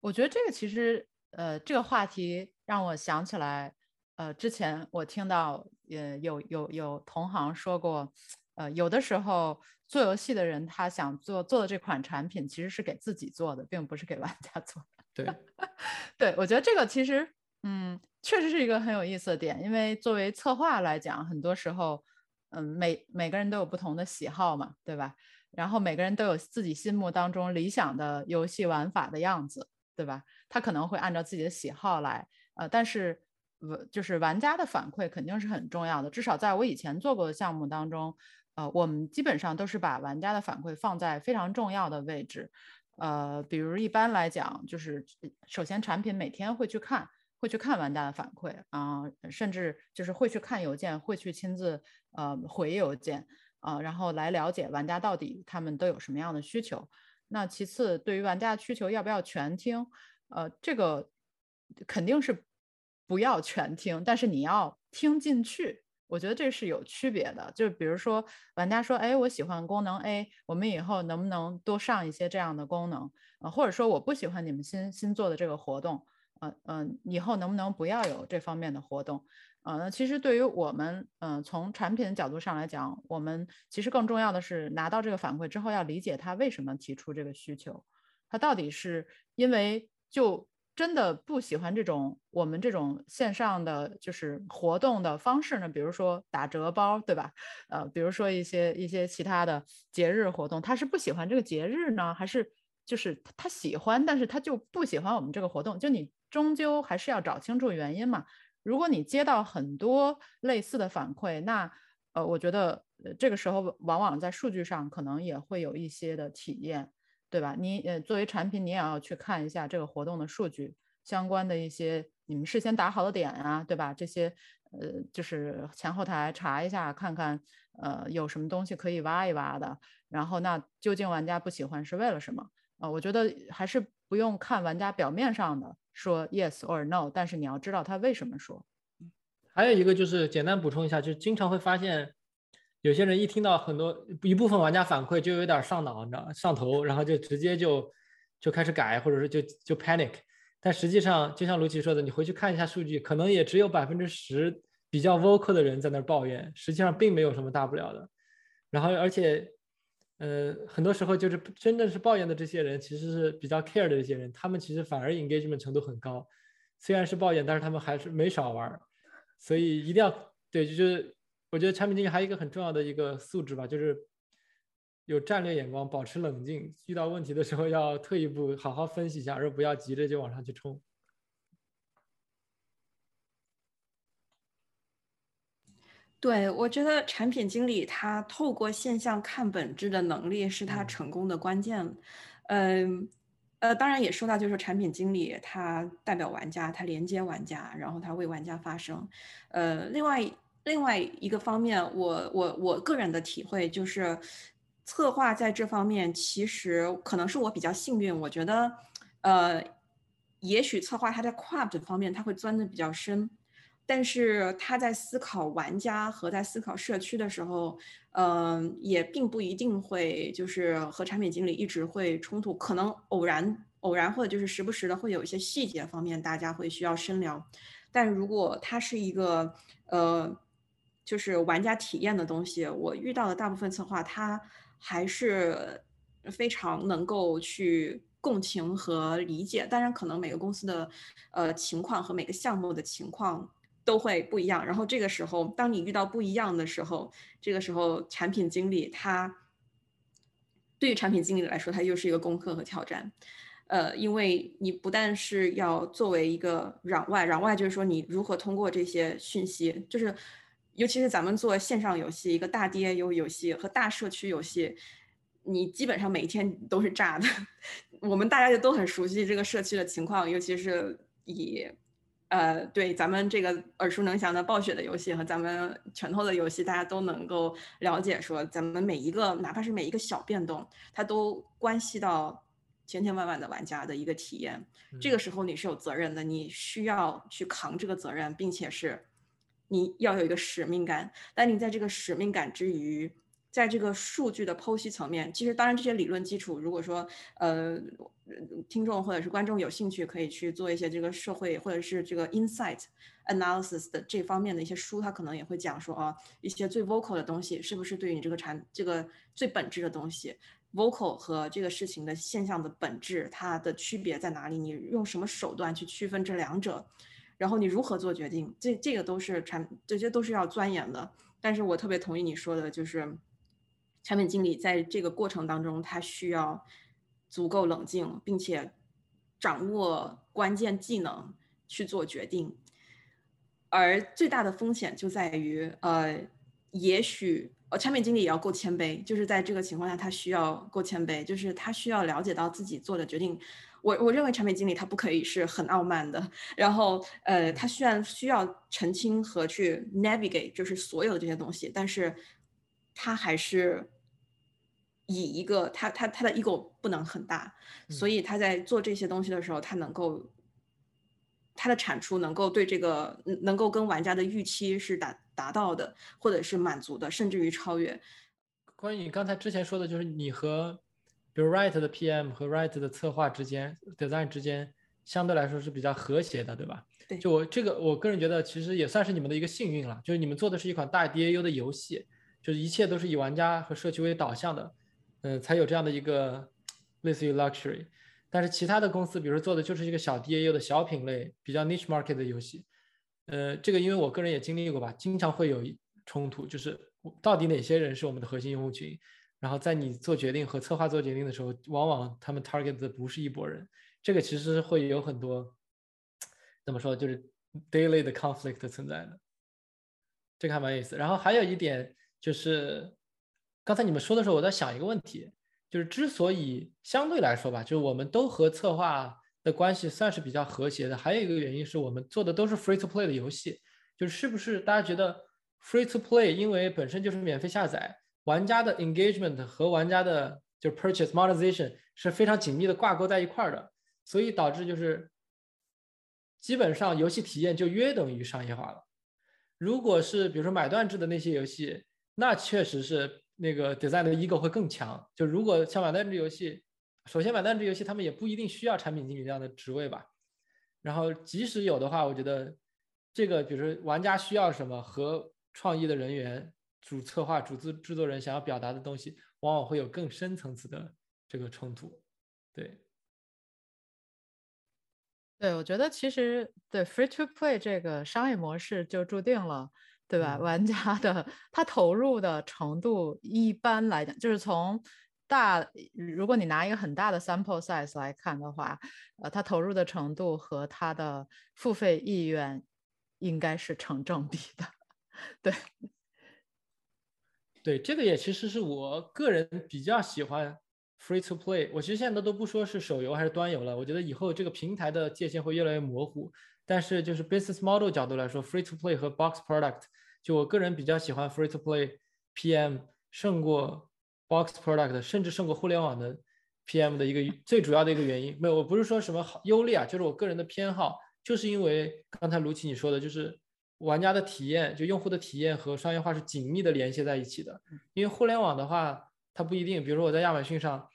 我觉得这个其实呃这个话题让我想起来，呃之前我听到呃有有有同行说过，呃有的时候做游戏的人他想做做的这款产品其实是给自己做的，并不是给玩家做的。对，对我觉得这个其实，嗯，确实是一个很有意思的点。因为作为策划来讲，很多时候，嗯，每每个人都有不同的喜好嘛，对吧？然后每个人都有自己心目当中理想的游戏玩法的样子，对吧？他可能会按照自己的喜好来，呃，但是，就是玩家的反馈肯定是很重要的。至少在我以前做过的项目当中，呃，我们基本上都是把玩家的反馈放在非常重要的位置。呃，比如一般来讲，就是首先产品每天会去看，会去看玩家的反馈啊，甚至就是会去看邮件，会去亲自呃回邮件啊，然后来了解玩家到底他们都有什么样的需求。那其次，对于玩家的需求要不要全听？呃，这个肯定是不要全听，但是你要听进去。我觉得这是有区别的，就比如说玩家说，哎，我喜欢功能 A，我们以后能不能多上一些这样的功能？呃，或者说我不喜欢你们新新做的这个活动，嗯嗯，以后能不能不要有这方面的活动？呃，那其实对于我们，嗯，从产品的角度上来讲，我们其实更重要的是拿到这个反馈之后，要理解他为什么提出这个需求，他到底是因为就。真的不喜欢这种我们这种线上的就是活动的方式呢？比如说打折包，对吧？呃，比如说一些一些其他的节日活动，他是不喜欢这个节日呢，还是就是他喜欢，但是他就不喜欢我们这个活动？就你终究还是要找清楚原因嘛。如果你接到很多类似的反馈，那呃，我觉得这个时候往往在数据上可能也会有一些的体验。对吧？你呃，作为产品，你也要去看一下这个活动的数据，相关的一些你们事先打好的点啊，对吧？这些呃，就是前后台查一下，看看呃有什么东西可以挖一挖的。然后那究竟玩家不喜欢是为了什么？啊，我觉得还是不用看玩家表面上的说 yes or no，但是你要知道他为什么说。还有一个就是简单补充一下，就是经常会发现。有些人一听到很多一部分玩家反馈，就有点上脑，你知道上头，然后就直接就就开始改，或者是就就 panic，但实际上，就像卢奇说的，你回去看一下数据，可能也只有百分之十比较 vocal 的人在那儿抱怨，实际上并没有什么大不了的。然后，而且，呃，很多时候就是真正是抱怨的这些人，其实是比较 care 的这些人，他们其实反而 engagement 程度很高。虽然是抱怨，但是他们还是没少玩。所以一定要对，就是我觉得产品经理还有一个很重要的一个素质吧，就是有战略眼光，保持冷静，遇到问题的时候要退一步，好好分析一下，而不要急着就往上去冲。对，我觉得产品经理他透过现象看本质的能力是他成功的关键。嗯，呃，当然也说到，就是产品经理他代表玩家，他连接玩家，然后他为玩家发声。呃，另外另外一个方面，我我我个人的体会就是，策划在这方面其实可能是我比较幸运，我觉得，呃，也许策划他在 craft 方面他会钻的比较深。但是他在思考玩家和在思考社区的时候，嗯，也并不一定会就是和产品经理一直会冲突，可能偶然偶然或者就是时不时的会有一些细节方面大家会需要深聊。但如果他是一个呃，就是玩家体验的东西，我遇到的大部分策划他还是非常能够去共情和理解。当然，可能每个公司的呃情况和每个项目的情况。都会不一样，然后这个时候，当你遇到不一样的时候，这个时候产品经理他对于产品经理来说，他又是一个功课和挑战，呃，因为你不但是要作为一个攘外，攘外就是说你如何通过这些讯息，就是尤其是咱们做线上游戏，一个大 DAU 游戏和大社区游戏，你基本上每一天都是炸的，我们大家就都很熟悉这个社区的情况，尤其是以。呃，对，咱们这个耳熟能详的暴雪的游戏和咱们拳头的游戏，大家都能够了解，说咱们每一个，哪怕是每一个小变动，它都关系到千千万万的玩家的一个体验。这个时候你是有责任的，你需要去扛这个责任，并且是你要有一个使命感。但你在这个使命感之余，在这个数据的剖析层面，其实当然这些理论基础，如果说呃听众或者是观众有兴趣，可以去做一些这个社会或者是这个 insight analysis 的这方面的一些书，他可能也会讲说啊一些最 vocal 的东西是不是对于你这个产这个最本质的东西，vocal 和这个事情的现象的本质它的区别在哪里？你用什么手段去区分这两者？然后你如何做决定？这这个都是产这些都是要钻研的。但是我特别同意你说的，就是。产品经理在这个过程当中，他需要足够冷静，并且掌握关键技能去做决定。而最大的风险就在于，呃，也许呃，产品经理也要够谦卑，就是在这个情况下，他需要够谦卑，就是他需要了解到自己做的决定。我我认为产品经理他不可以是很傲慢的，然后呃，他虽然需要澄清和去 navigate，就是所有的这些东西，但是他还是。以一个他他他的 ego 不能很大，所以他在做这些东西的时候，他能够他的产出能够对这个能够跟玩家的预期是达达到的，或者是满足的，甚至于超越。关于你刚才之前说的，就是你和比如 write 的 PM 和 write 的策划之间 design 之间相对来说是比较和谐的，对吧？对。就我这个，我个人觉得其实也算是你们的一个幸运了，就是你们做的是一款大 DAU 的游戏，就是一切都是以玩家和社区为导向的。嗯，才有这样的一个类似于 luxury，但是其他的公司，比如说做的就是一个小 DAU 的小品类，比较 niche market 的游戏，呃，这个因为我个人也经历过吧，经常会有冲突，就是到底哪些人是我们的核心用户群，然后在你做决定和策划做决定的时候，往往他们 target 的不是一拨人，这个其实会有很多怎么说，就是 daily 的 conflict 存在的，这个还蛮有意思。然后还有一点就是。刚才你们说的时候，我在想一个问题，就是之所以相对来说吧，就是我们都和策划的关系算是比较和谐的，还有一个原因是我们做的都是 free to play 的游戏，就是是不是大家觉得 free to play 因为本身就是免费下载，玩家的 engagement 和玩家的就 purchase monetization 是非常紧密的挂钩在一块儿的，所以导致就是基本上游戏体验就约等于商业化了。如果是比如说买断制的那些游戏，那确实是。那个 design 的 ego 会更强。就如果像买断制游戏，首先买断制游戏他们也不一定需要产品经理这样的职位吧。然后即使有的话，我觉得这个，比如说玩家需要什么和创意的人员、主策划、主制制作人想要表达的东西，往往会有更深层次的这个冲突。对，对，我觉得其实对 free to play 这个商业模式就注定了，对吧？玩家的他投入的程度，一般来讲就是从。大，如果你拿一个很大的 sample size 来看的话，呃，他投入的程度和他的付费意愿应该是成正比的。对，对，这个也其实是我个人比较喜欢 free to play。我其实现在都不说是手游还是端游了，我觉得以后这个平台的界限会越来越模糊。但是就是 business model 角度来说，free to play 和 box product，就我个人比较喜欢 free to play PM 胜过。Box product 甚至胜过互联网的 PM 的一个最主要的一个原因，没有，我不是说什么好优劣啊，就是我个人的偏好，就是因为刚才卢奇你说的，就是玩家的体验，就用户的体验和商业化是紧密的联系在一起的。因为互联网的话，它不一定，比如说我在亚马逊上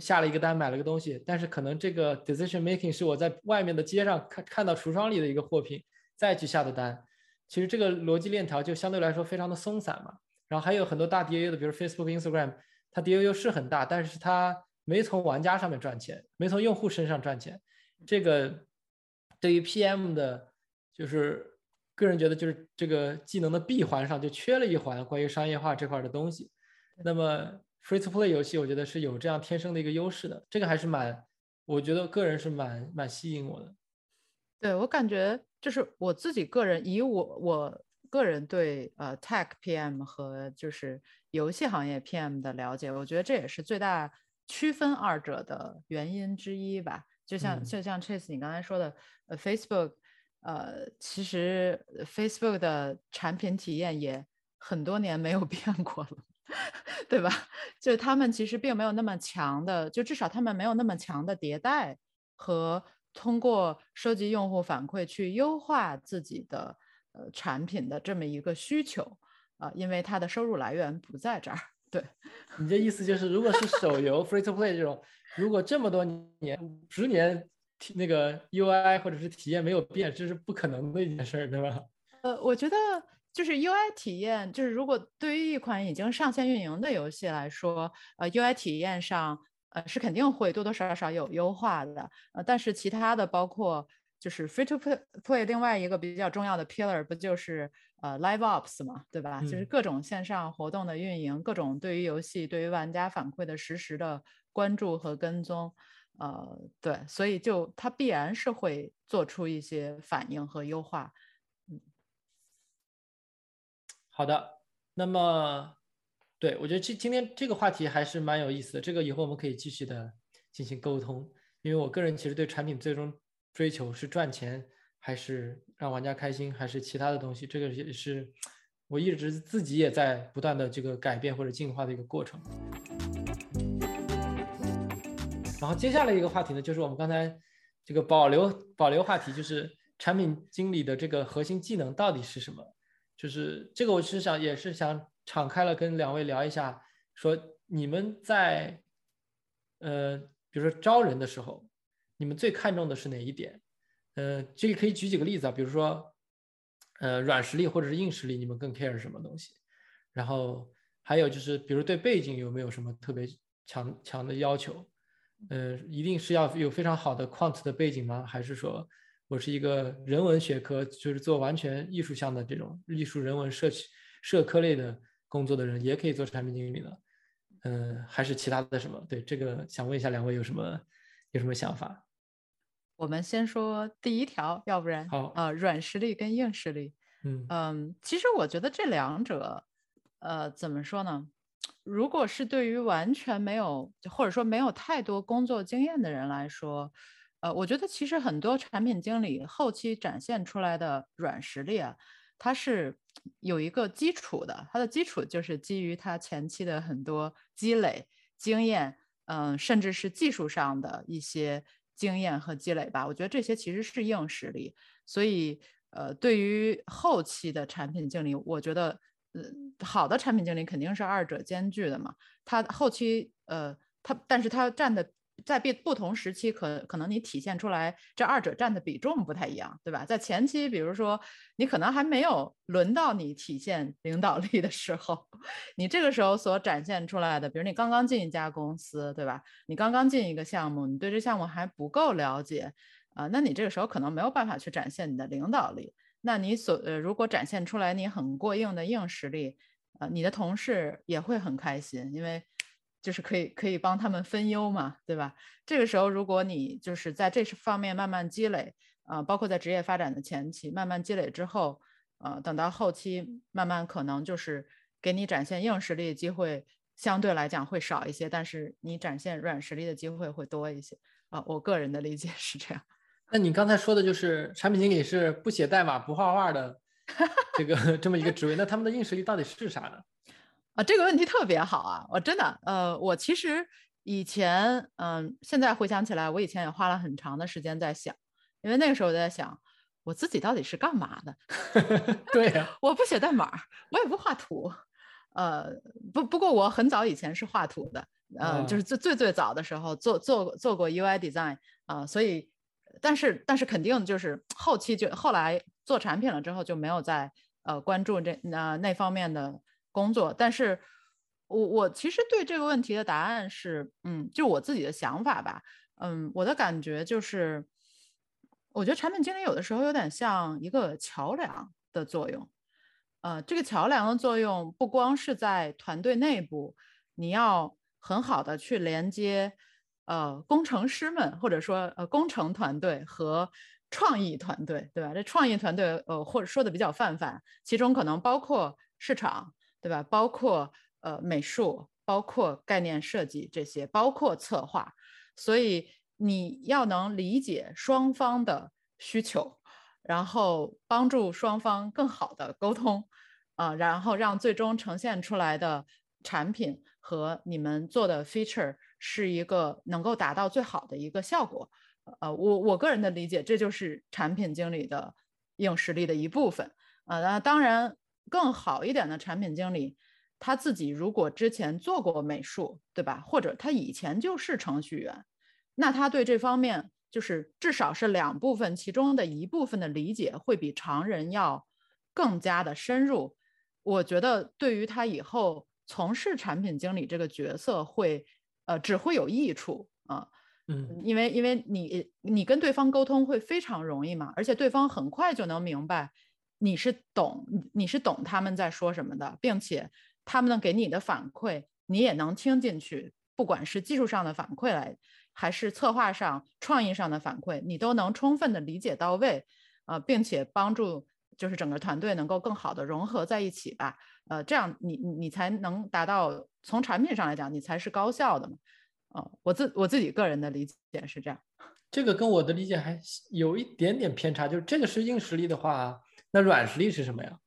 下了一个单，买了个东西，但是可能这个 decision making 是我在外面的街上看看到橱窗里的一个货品再去下的单，其实这个逻辑链条就相对来说非常的松散嘛。然后还有很多大 DAU 的，比如 Facebook、Instagram。它 DAU 是很大，但是它没从玩家上面赚钱，没从用户身上赚钱。这个对于 PM 的，就是个人觉得就是这个技能的闭环上就缺了一环，关于商业化这块的东西。那么 Free to Play 游戏，我觉得是有这样天生的一个优势的，这个还是蛮，我觉得个人是蛮蛮吸引我的。对我感觉就是我自己个人以我我。个人对呃 tech PM 和就是游戏行业 PM 的了解，我觉得这也是最大区分二者的原因之一吧。就像就像 Chase 你刚才说的，呃 Facebook，呃其实 Facebook 的产品体验也很多年没有 变过了，对吧？就他们其实并没有那么强的，就至少他们没有那么强的迭代和通过收集用户反馈去优化自己的。呃，产品的这么一个需求啊，因为它的收入来源不在这儿。对你这意思就是，如果是手游 free to play 这种，如果这么多年、十年那个 UI 或者是体验没有变，这是不可能的一件事儿，对吧？呃，我觉得就是 UI 体验，就是如果对于一款已经上线运营的游戏来说，呃，UI 体验上呃是肯定会多多少少有优化的。呃，但是其他的包括。就是 free to play，另外一个比较重要的 pillar 不就是呃 live ops 嘛，对吧？就是各种线上活动的运营，各种对于游戏、对于玩家反馈的实时的关注和跟踪，呃，对，所以就它必然是会做出一些反应和优化。嗯，好的，那么对我觉得这今天这个话题还是蛮有意思的，这个以后我们可以继续的进行沟通，因为我个人其实对产品最终。追求是赚钱，还是让玩家开心，还是其他的东西？这个也是我一直自己也在不断的这个改变或者进化的一个过程。然后接下来一个话题呢，就是我们刚才这个保留保留话题，就是产品经理的这个核心技能到底是什么？就是这个，我是想也是想敞开了跟两位聊一下，说你们在呃，比如说招人的时候。你们最看重的是哪一点？呃，这个可以举几个例子啊，比如说，呃，软实力或者是硬实力，你们更 care 什么东西？然后还有就是，比如对背景有没有什么特别强强的要求？呃，一定是要有非常好的 quant 的背景吗？还是说我是一个人文学科，就是做完全艺术向的这种艺术人文社区社科类的工作的人，也可以做产品经理呢？嗯，还是其他的什么？对这个想问一下两位有什么有什么想法？我们先说第一条，要不然好啊，软实力跟硬实力，嗯嗯，其实我觉得这两者，呃，怎么说呢？如果是对于完全没有或者说没有太多工作经验的人来说，呃，我觉得其实很多产品经理后期展现出来的软实力啊，它是有一个基础的，它的基础就是基于他前期的很多积累经验，嗯，甚至是技术上的一些。经验和积累吧，我觉得这些其实是硬实力。所以，呃，对于后期的产品经理，我觉得，呃，好的产品经理肯定是二者兼具的嘛。他后期，呃，他，但是他占的在不不同时期，可可能你体现出来这二者占的比重不太一样，对吧？在前期，比如说你可能还没有轮到你体现领导力的时候，你这个时候所展现出来的，比如你刚刚进一家公司，对吧？你刚刚进一个项目，你对这项目还不够了解，啊，那你这个时候可能没有办法去展现你的领导力。那你所呃，如果展现出来你很过硬的硬实力，呃，你的同事也会很开心，因为。就是可以可以帮他们分忧嘛，对吧？这个时候，如果你就是在这方面慢慢积累，啊，包括在职业发展的前期慢慢积累之后，呃，等到后期慢慢可能就是给你展现硬实力的机会相对来讲会少一些，但是你展现软实力的机会会多一些啊。我个人的理解是这样。那你刚才说的就是产品经理是不写代码不画画的这个 这么一个职位，那他们的硬实力到底是啥呢？啊，这个问题特别好啊！我真的，呃，我其实以前，嗯，现在回想起来，我以前也花了很长的时间在想，因为那个时候我在想，我自己到底是干嘛的？对呀，我不写代码，我也不画图，呃，不，不过我很早以前是画图的，呃，就是最最最早的时候做做做过 UI design 啊，所以，但是但是肯定就是后期就后来做产品了之后就没有再呃关注这那那方面的。工作，但是我我其实对这个问题的答案是，嗯，就我自己的想法吧，嗯，我的感觉就是，我觉得产品经理有的时候有点像一个桥梁的作用，呃，这个桥梁的作用不光是在团队内部，你要很好的去连接，呃，工程师们或者说呃工程团队和创意团队，对吧？这创意团队，呃，或者说的比较泛泛，其中可能包括市场。对吧？包括呃美术，包括概念设计这些，包括策划，所以你要能理解双方的需求，然后帮助双方更好的沟通，啊，然后让最终呈现出来的产品和你们做的 feature 是一个能够达到最好的一个效果。呃，我我个人的理解，这就是产品经理的硬实力的一部分。啊，那当然。更好一点的产品经理，他自己如果之前做过美术，对吧？或者他以前就是程序员，那他对这方面就是至少是两部分其中的一部分的理解，会比常人要更加的深入。我觉得对于他以后从事产品经理这个角色，会呃只会有益处啊。嗯，因为因为你你跟对方沟通会非常容易嘛，而且对方很快就能明白。你是懂，你是懂他们在说什么的，并且他们能给你的反馈，你也能听进去。不管是技术上的反馈来，还是策划上、创意上的反馈，你都能充分的理解到位，呃，并且帮助就是整个团队能够更好的融合在一起吧。呃，这样你你才能达到从产品上来讲，你才是高效的嘛。哦，我自我自己个人的理解是这样。这个跟我的理解还有一点点偏差，就是这个是硬实力的话。那软实力是什么呀？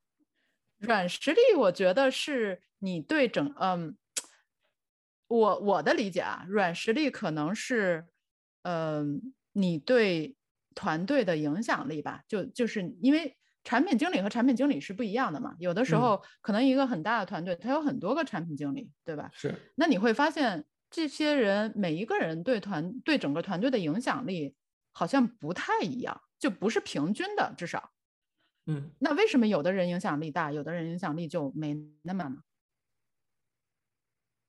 软实力，我觉得是你对整嗯，我我的理解啊，软实力可能是嗯，你对团队的影响力吧。就就是因为产品经理和产品经理是不一样的嘛，有的时候可能一个很大的团队，它有很多个产品经理，对吧？是。那你会发现，这些人每一个人对团对整个团队的影响力好像不太一样，就不是平均的，至少。嗯，那为什么有的人影响力大，有的人影响力就没那么呢？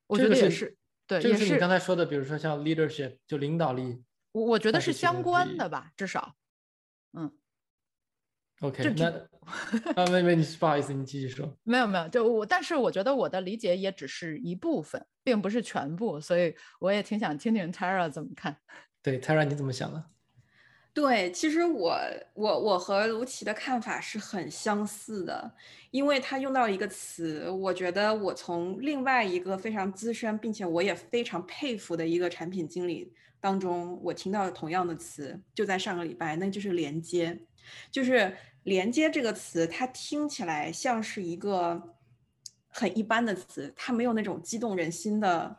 我觉得也是，对，也是你刚才说的，比如说像 leadership 就领导力，我我觉得是相关的吧，至少，嗯，OK，那 啊，妹妹，你不好意思，你继续说。没有没有，就我，但是我觉得我的理解也只是一部分，并不是全部，所以我也挺想听听 Tara 怎么看。对，Tara 你怎么想的？对，其实我我我和卢奇的看法是很相似的，因为他用到一个词，我觉得我从另外一个非常资深并且我也非常佩服的一个产品经理当中，我听到了同样的词，就在上个礼拜，那就是连接，就是连接这个词，它听起来像是一个很一般的词，它没有那种激动人心的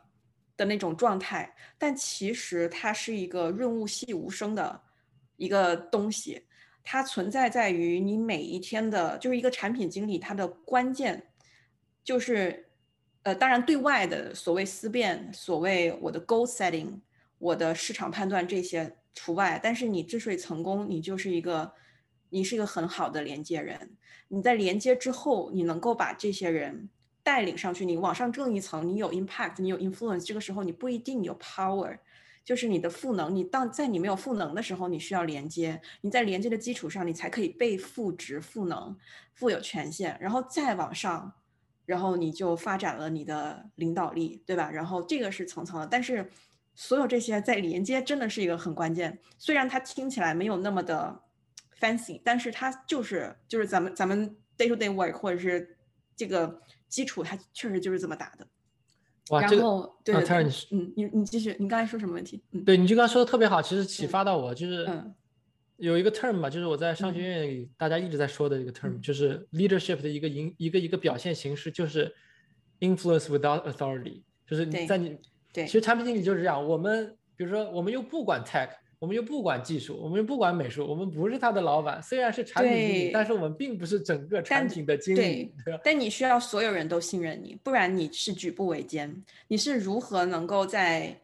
的那种状态，但其实它是一个润物细无声的。一个东西，它存在在于你每一天的，就是一个产品经理，他的关键就是，呃，当然对外的所谓思辨，所谓我的 goal setting，我的市场判断这些除外。但是你之所以成功，你就是一个，你是一个很好的连接人。你在连接之后，你能够把这些人带领上去，你往上更一层，你有 impact，你有 influence。这个时候你不一定有 power。就是你的赋能，你当在你没有赋能的时候，你需要连接，你在连接的基础上，你才可以被赋值、赋能、富有权限，然后再往上，然后你就发展了你的领导力，对吧？然后这个是层层的，但是所有这些在连接真的是一个很关键，虽然它听起来没有那么的 fancy，但是它就是就是咱们咱们 day to day work 或者是这个基础，它确实就是这么打的。哇，然后对，嗯，你你继续，你刚才说什么问题？对，你就刚才说的特别好，其实启发到我，就是嗯，有一个 term 吧，就是我在商学院里大家一直在说的一个 term，就是 leadership 的一个营一个一个表现形式，就是 influence without authority，就是你在你对，其实产品经理就是这样，我们比如说我们又不管 tech。我们又不管技术，我们又不管美术，我们不是他的老板。虽然是产品经理，但是我们并不是整个产品的经理。对，但你需要所有人都信任你，不然你是举步维艰。你是如何能够在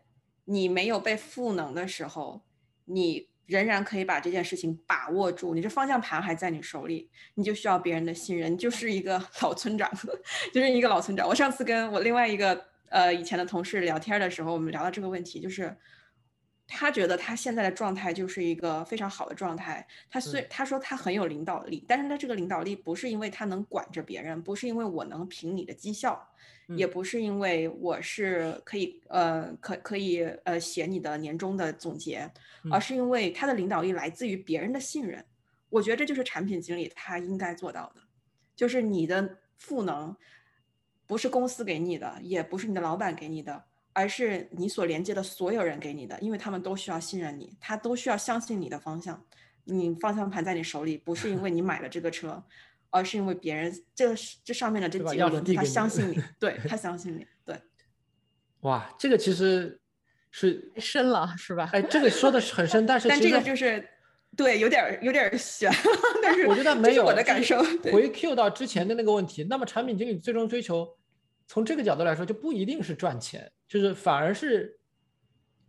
你没有被赋能的时候，你仍然可以把这件事情把握住？你这方向盘还在你手里，你就需要别人的信任。你就是一个 老村长，就是一个老村长。我上次跟我另外一个呃以前的同事聊天的时候，我们聊到这个问题，就是。他觉得他现在的状态就是一个非常好的状态。他虽他说他很有领导力，但是他这个领导力不是因为他能管着别人，不是因为我能评你的绩效，也不是因为我是可以呃可可以呃写你的年终的总结，而是因为他的领导力来自于别人的信任。我觉得这就是产品经理他应该做到的，就是你的赋能不是公司给你的，也不是你的老板给你的。而是你所连接的所有人给你的，因为他们都需要信任你，他都需要相信你的方向。你方向盘在你手里，不是因为你买了这个车，而是因为别人这这上面的这几个人他相信你，对他相信你，对。哇，这个其实是深了，是吧？哎，这个说的是很深，但是 但这个就是对，有点有点悬。但是我觉得没有我的感受。回 Q 到之前的那个问题，那么产品经理最终追求，从这个角度来说，就不一定是赚钱。就是反而是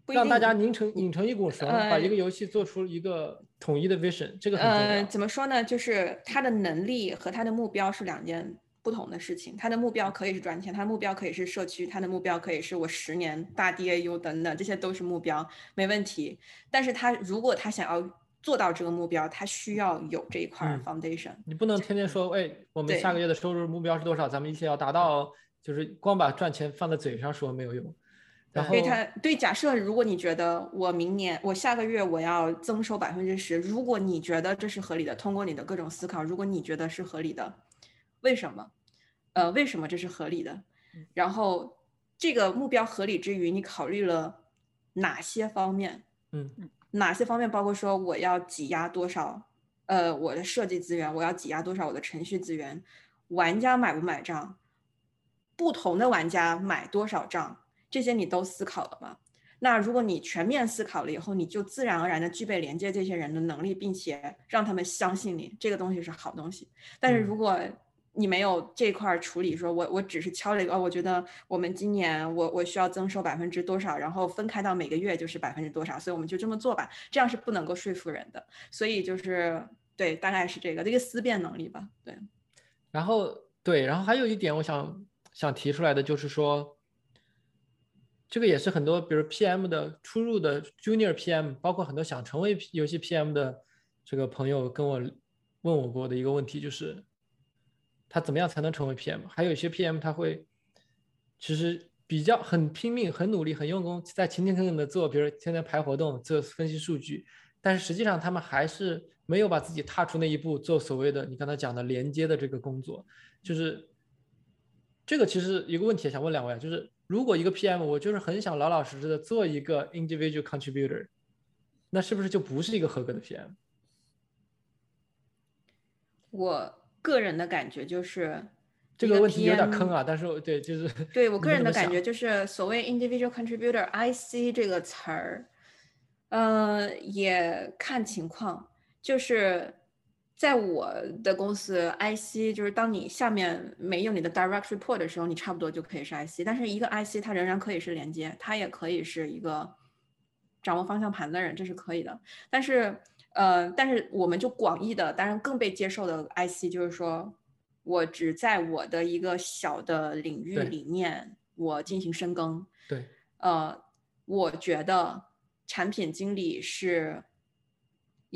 让大家拧成拧成一股绳，把一个游戏做出一个统一的 vision，这个很重要。怎么说呢？就是他的能力和他的目标是两件不同的事情。他的目标可以是赚钱，他的目标可以是社区，他的目标可以是我十年大 DAU 等等，这些都是目标，没问题。但是他如果他想要做到这个目标，他需要有这一块 foundation。你不能天天说，哎，我们下个月的收入目标是多少？咱们一起要达到。就是光把赚钱放在嘴上说没有用，然后对他对假设如果你觉得我明年我下个月我要增收百分之十，如果你觉得这是合理的，通过你的各种思考，如果你觉得是合理的，为什么？呃，为什么这是合理的？然后这个目标合理之余，你考虑了哪些方面？嗯，哪些方面包括说我要挤压多少？呃，我的设计资源，我要挤压多少我的程序资源？玩家买不买账？不同的玩家买多少账，这些你都思考了吗？那如果你全面思考了以后，你就自然而然的具备连接这些人的能力，并且让他们相信你这个东西是好东西。但是如果你没有这块处理，说我我只是敲了一个，我觉得我们今年我我需要增收百分之多少，然后分开到每个月就是百分之多少，所以我们就这么做吧，这样是不能够说服人的。所以就是对，大概是这个这个思辨能力吧。对，然后对，然后还有一点我想。想提出来的就是说，这个也是很多，比如 PM 的初入的 Junior PM，包括很多想成为游戏 PM 的这个朋友跟我问我过的一个问题，就是他怎么样才能成为 PM？还有一些 PM 他会其实比较很拼命、很努力、很用功，在勤勤恳恳的做，比如天天排活动、做分析数据，但是实际上他们还是没有把自己踏出那一步，做所谓的你刚才讲的连接的这个工作，就是。这个其实一个问题想问两位，就是如果一个 PM 我就是很想老老实实的做一个 individual contributor，那是不是就不是一个合格的 PM？我个人的感觉就是这个问题有点坑啊，但是对，就是对我个人的感觉就是所谓 individual contributor IC 这个词儿，呃，也看情况，就是。在我的公司，IC 就是当你下面没有你的 direct report 的时候，你差不多就可以是 IC。但是一个 IC 它仍然可以是连接，它也可以是一个掌握方向盘的人，这是可以的。但是，呃，但是我们就广义的，当然更被接受的 IC 就是说，我只在我的一个小的领域里面，我进行深耕。对，呃，我觉得产品经理是。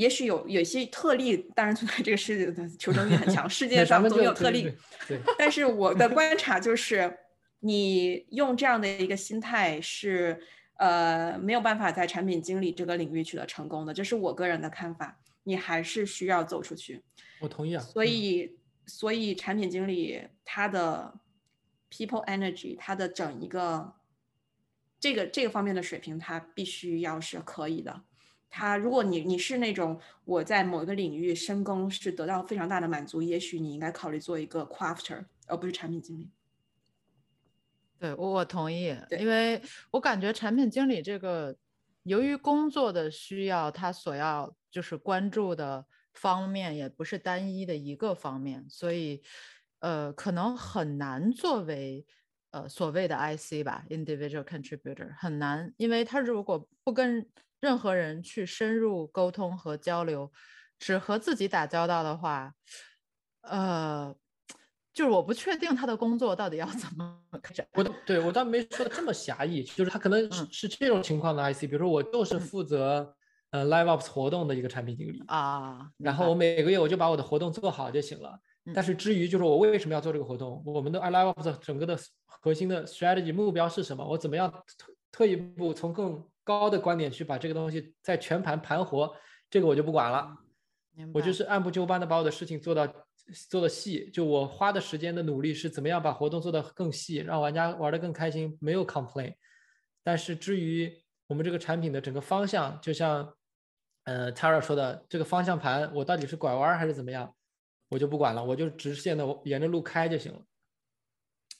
也许有有些特例，当然存在这个世界的求生欲很强，世 界上总有特例。对，但是我的观察就是，你用这样的一个心态是呃没有办法在产品经理这个领域取得成功的，这是我个人的看法。你还是需要走出去。我同意啊。所以，所以产品经理他的 people energy，他的整一个这个这个方面的水平，他必须要是可以的。他，如果你你是那种我在某一个领域深耕是得到非常大的满足，也许你应该考虑做一个 crafter，而不是产品经理。对我我同意，因为我感觉产品经理这个，由于工作的需要，他所要就是关注的方面也不是单一的一个方面，所以呃，可能很难作为呃所谓的 IC 吧，individual contributor 很难，因为他如果不跟任何人去深入沟通和交流，只和自己打交道的话，呃，就是我不确定他的工作到底要怎么开展。我对我倒没说的这么狭义，就是他可能是是这种情况的 IC，比如说我就是负责呃 LiveOps 活动的一个产品经理啊，然后我每个月我就把我的活动做好就行了。但是至于就是我为什么要做这个活动，我们的 LiveOps 整个的核心的 strategy 目标是什么，我怎么样特特一步从更高的观点去把这个东西在全盘盘活，这个我就不管了。我就是按部就班的把我的事情做到做的细，就我花的时间的努力是怎么样把活动做得更细，让玩家玩得更开心，没有 complain。但是至于我们这个产品的整个方向，就像呃 Tara 说的，这个方向盘我到底是拐弯还是怎么样，我就不管了，我就直线的沿着路开就行了。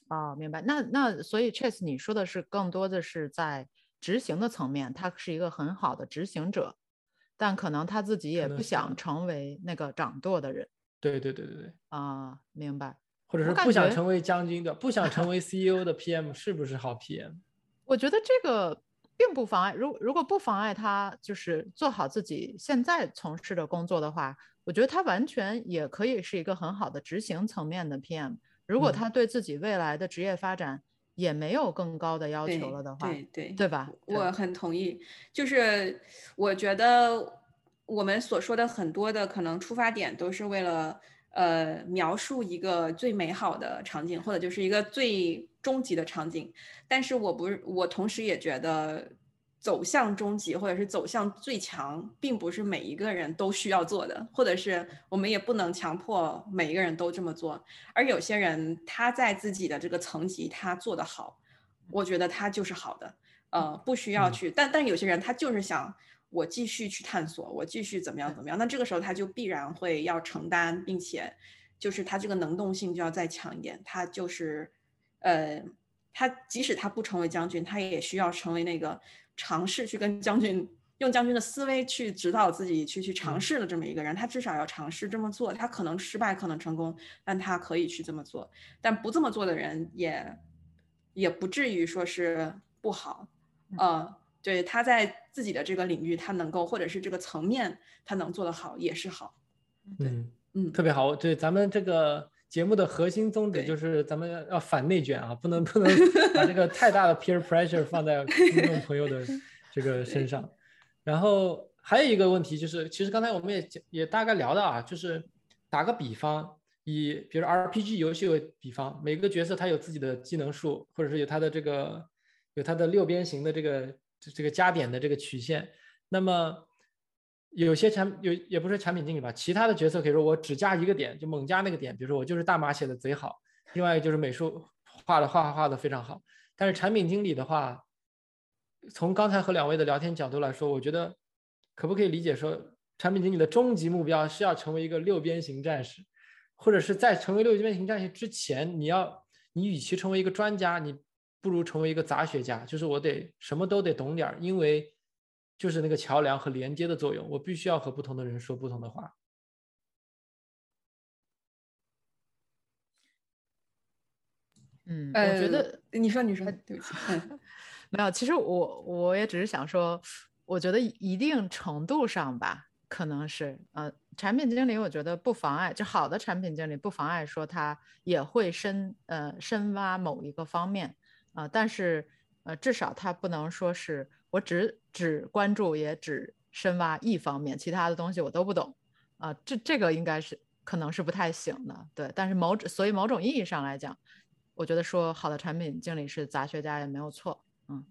哦，明白。那那所以 Chase 你说的是更多的是在。执行的层面，他是一个很好的执行者，但可能他自己也不想成为那个掌舵的人。对对对对对，啊，明白。或者是不想成为将军的，不想成为 CEO 的 PM 是不是好 PM？我觉得这个并不妨碍，如如果不妨碍他就是做好自己现在从事的工作的话，我觉得他完全也可以是一个很好的执行层面的 PM。如果他对自己未来的职业发展，也没有更高的要求了的话，对对对吧？我很同意。就是我觉得我们所说的很多的可能出发点都是为了呃描述一个最美好的场景，或者就是一个最终极的场景。但是我不是，我同时也觉得。走向终极，或者是走向最强，并不是每一个人都需要做的，或者是我们也不能强迫每一个人都这么做。而有些人他在自己的这个层级他做得好，我觉得他就是好的，呃，不需要去。但但有些人他就是想我继续去探索，我继续怎么样怎么样。那这个时候他就必然会要承担，并且就是他这个能动性就要再强一点。他就是，呃，他即使他不成为将军，他也需要成为那个。尝试去跟将军用将军的思维去指导自己去去尝试的这么一个人，他至少要尝试这么做。他可能失败，可能成功，但他可以去这么做。但不这么做的人也也不至于说是不好。呃，对，他在自己的这个领域，他能够或者是这个层面，他能做得好也是好。嗯嗯，特别好。对，咱们这个节目的核心宗旨就是咱们要反内卷啊，不能不能把这个太大的 peer pressure 放在听众朋友的这个 身上。然后还有一个问题就是，其实刚才我们也也大概聊到啊，就是打个比方，以比如 RPG 游戏为比方，每个角色他有自己的技能数，或者是有他的这个有他的六边形的这个这个加点的这个曲线，那么。有些产有也不是产品经理吧，其他的角色可以说我只加一个点就猛加那个点，比如说我就是大码写的贼好，另外一个就是美术画的画画画的非常好。但是产品经理的话，从刚才和两位的聊天角度来说，我觉得可不可以理解说，产品经理的终极目标是要成为一个六边形战士，或者是在成为六边形战士之前，你要你与其成为一个专家，你不如成为一个杂学家，就是我得什么都得懂点儿，因为。就是那个桥梁和连接的作用，我必须要和不同的人说不同的话。嗯，我觉得你说你说，对不起 没有。其实我我也只是想说，我觉得一定程度上吧，可能是呃，产品经理我觉得不妨碍，就好的产品经理不妨碍说他也会深呃深挖某一个方面啊，但是呃至少他不能说是我只只关注也只深挖一方面，其他的东西我都不懂。啊，这这个应该是可能是不太行的，对，但是某所以某种意义上来讲。我觉得说好的产品经理是杂学家也没有错，嗯，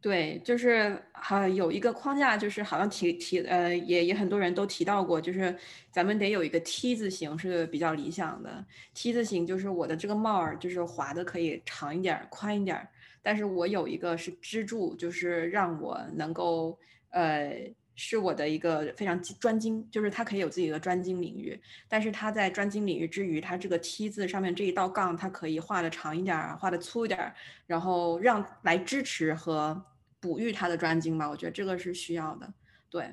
对，就是好有一个框架，就是好像提提呃也也很多人都提到过，就是咱们得有一个 T 字形是比较理想的，T 字形就是我的这个帽儿就是滑的可以长一点宽一点，但是我有一个是支柱，就是让我能够呃。是我的一个非常专精，就是他可以有自己的专精领域，但是他在专精领域之余，他这个梯字上面这一道杠，他可以画的长一点，画的粗一点，然后让来支持和哺育他的专精吧。我觉得这个是需要的，对。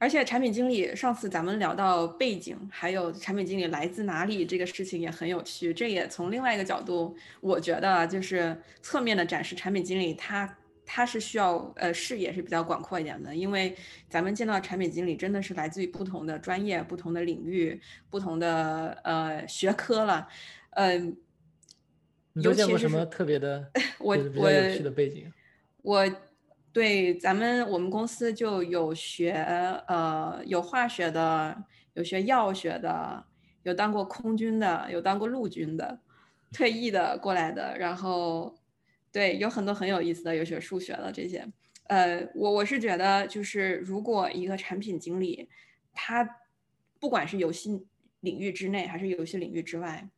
而且产品经理上次咱们聊到背景，还有产品经理来自哪里这个事情也很有趣，这也从另外一个角度，我觉得就是侧面的展示产品经理他。他是需要呃视野是比较广阔一点的，因为咱们见到产品经理真的是来自于不同的专业、不同的领域、不同的呃学科了，嗯。你都见过什么特别的？我我有趣的背景。我对咱们我们公司就有学呃有化学的，有学药学的，有当过空军的，有当过陆军的，退役的过来的，然后。对，有很多很有意思的，有学数学的这些。呃，我我是觉得，就是如果一个产品经理，他不管是游戏领域之内还是游戏领域之外，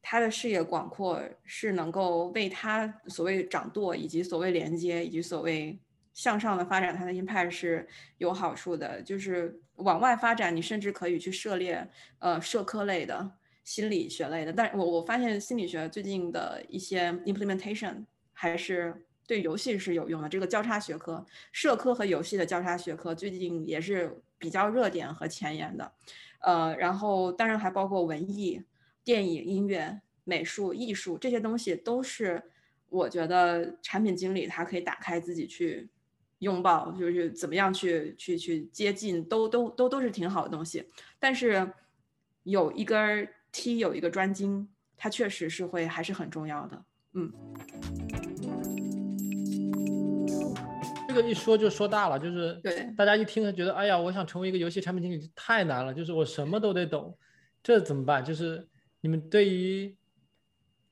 他的视野广阔是能够为他所谓掌舵以及所谓连接以及所谓向上的发展它的 impact 是有好处的。就是往外发展，你甚至可以去涉猎呃社科类的、心理学类的。但我我发现心理学最近的一些 implementation。还是对游戏是有用的。这个交叉学科，社科和游戏的交叉学科，最近也是比较热点和前沿的。呃，然后当然还包括文艺、电影、音乐、美术、艺术这些东西，都是我觉得产品经理他可以打开自己去拥抱，就是怎么样去去去接近，都都都都是挺好的东西。但是有一根 T，有一个专精，它确实是会还是很重要的。嗯。这个一说就说大了，就是对大家一听觉得，哎呀，我想成为一个游戏产品经理太难了，就是我什么都得懂，这怎么办？就是你们对于，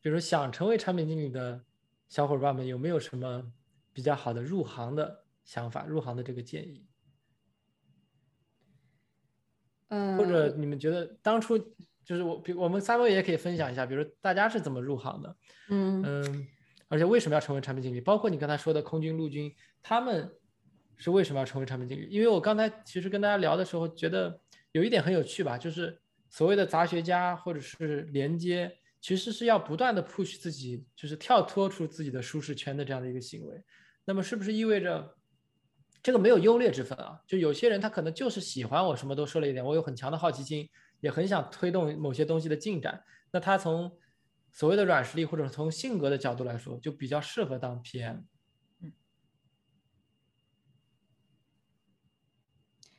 比如说想成为产品经理的小伙伴们，有没有什么比较好的入行的想法、入行的这个建议？嗯，或者你们觉得当初就是我，比我们三位也可以分享一下，比如大家是怎么入行的？嗯嗯，而且为什么要成为产品经理？包括你刚才说的空军、陆军。他们是为什么要成为产品经理？因为我刚才其实跟大家聊的时候，觉得有一点很有趣吧，就是所谓的杂学家或者是连接，其实是要不断的 push 自己，就是跳脱出自己的舒适圈的这样的一个行为。那么是不是意味着这个没有优劣之分啊？就有些人他可能就是喜欢我什么都说了一点，我有很强的好奇心，也很想推动某些东西的进展。那他从所谓的软实力或者从性格的角度来说，就比较适合当 PM。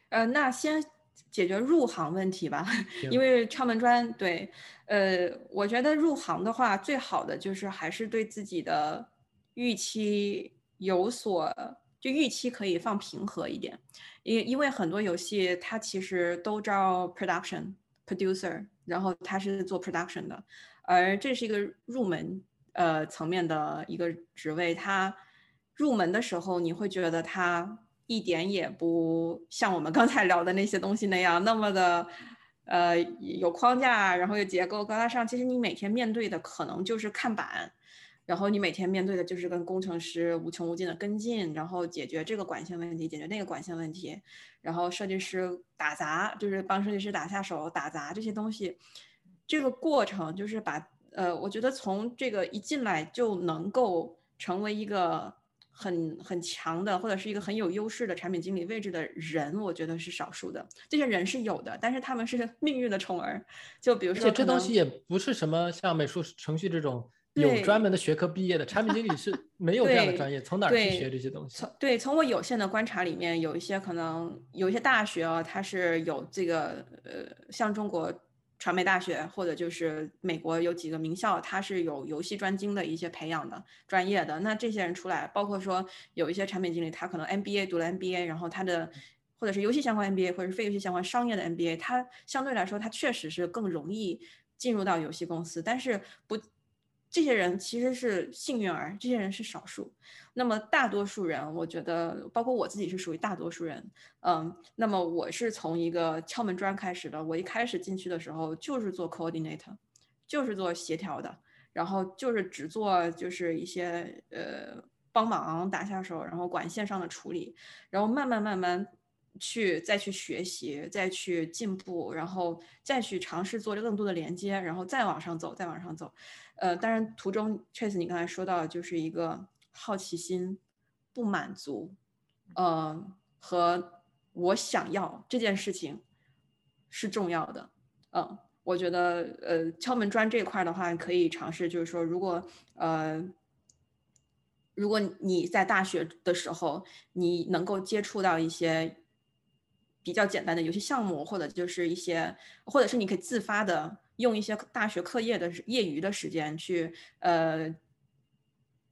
呃，那先解决入行问题吧，因为敲门砖对，呃，我觉得入行的话，最好的就是还是对自己的预期有所，就预期可以放平和一点，因因为很多游戏它其实都招 production producer，然后他是做 production 的，而这是一个入门呃层面的一个职位，他入门的时候你会觉得他。一点也不像我们刚才聊的那些东西那样那么的，呃，有框架，然后有结构高大上。其实你每天面对的可能就是看板，然后你每天面对的就是跟工程师无穷无尽的跟进，然后解决这个管线问题，解决那个管线问题，然后设计师打杂，就是帮设计师打下手打杂这些东西。这个过程就是把，呃，我觉得从这个一进来就能够成为一个。很很强的，或者是一个很有优势的产品经理位置的人，我觉得是少数的。这些人是有的，但是他们是 命运的宠儿。就比如说，这东西也不是什么像美术程序这种有专门的学科毕业的，产品经理是没有这样的专业，从哪儿去学这些东西？从对，从我有限的观察里面，有一些可能有一些大学啊，它是有这个呃，像中国。传媒大学或者就是美国有几个名校，它是有游戏专精的一些培养的专业的。那这些人出来，包括说有一些产品经理，他可能 MBA 读了 MBA，然后他的或者是游戏相关 MBA，或者是非游戏相关商业的 MBA，他相对来说他确实是更容易进入到游戏公司，但是不。这些人其实是幸运儿，这些人是少数。那么大多数人，我觉得，包括我自己是属于大多数人。嗯，那么我是从一个敲门砖开始的。我一开始进去的时候就是做 coordinator，就是做协调的，然后就是只做就是一些呃帮忙打下手，然后管线上的处理，然后慢慢慢慢去再去学习，再去进步，然后再去尝试做更多的连接，然后再往上走，再往上走。呃，当然，途中确实你刚才说到，就是一个好奇心不满足，呃，和我想要这件事情是重要的。嗯，我觉得，呃，敲门砖这块的话，可以尝试，就是说，如果呃，如果你在大学的时候，你能够接触到一些比较简单的游戏项目，或者就是一些，或者是你可以自发的。用一些大学课业的业余的时间去，呃，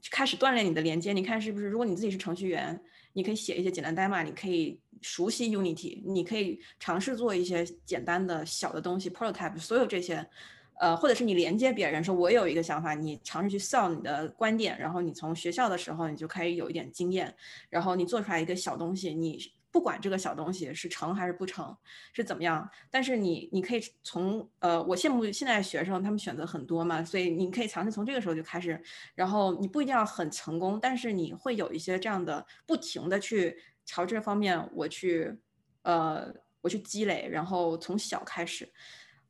开始锻炼你的连接。你看是不是？如果你自己是程序员，你可以写一些简单代码，你可以熟悉 Unity，你可以尝试做一些简单的小的东西，prototype，所有这些，呃，或者是你连接别人，说我有一个想法，你尝试去 sell 你的观点，然后你从学校的时候你就可以有一点经验，然后你做出来一个小东西，你。不管这个小东西是成还是不成，是怎么样，但是你你可以从呃，我羡慕现在学生，他们选择很多嘛，所以你可以尝试从这个时候就开始，然后你不一定要很成功，但是你会有一些这样的不停的去朝这方面我去呃我去积累，然后从小开始，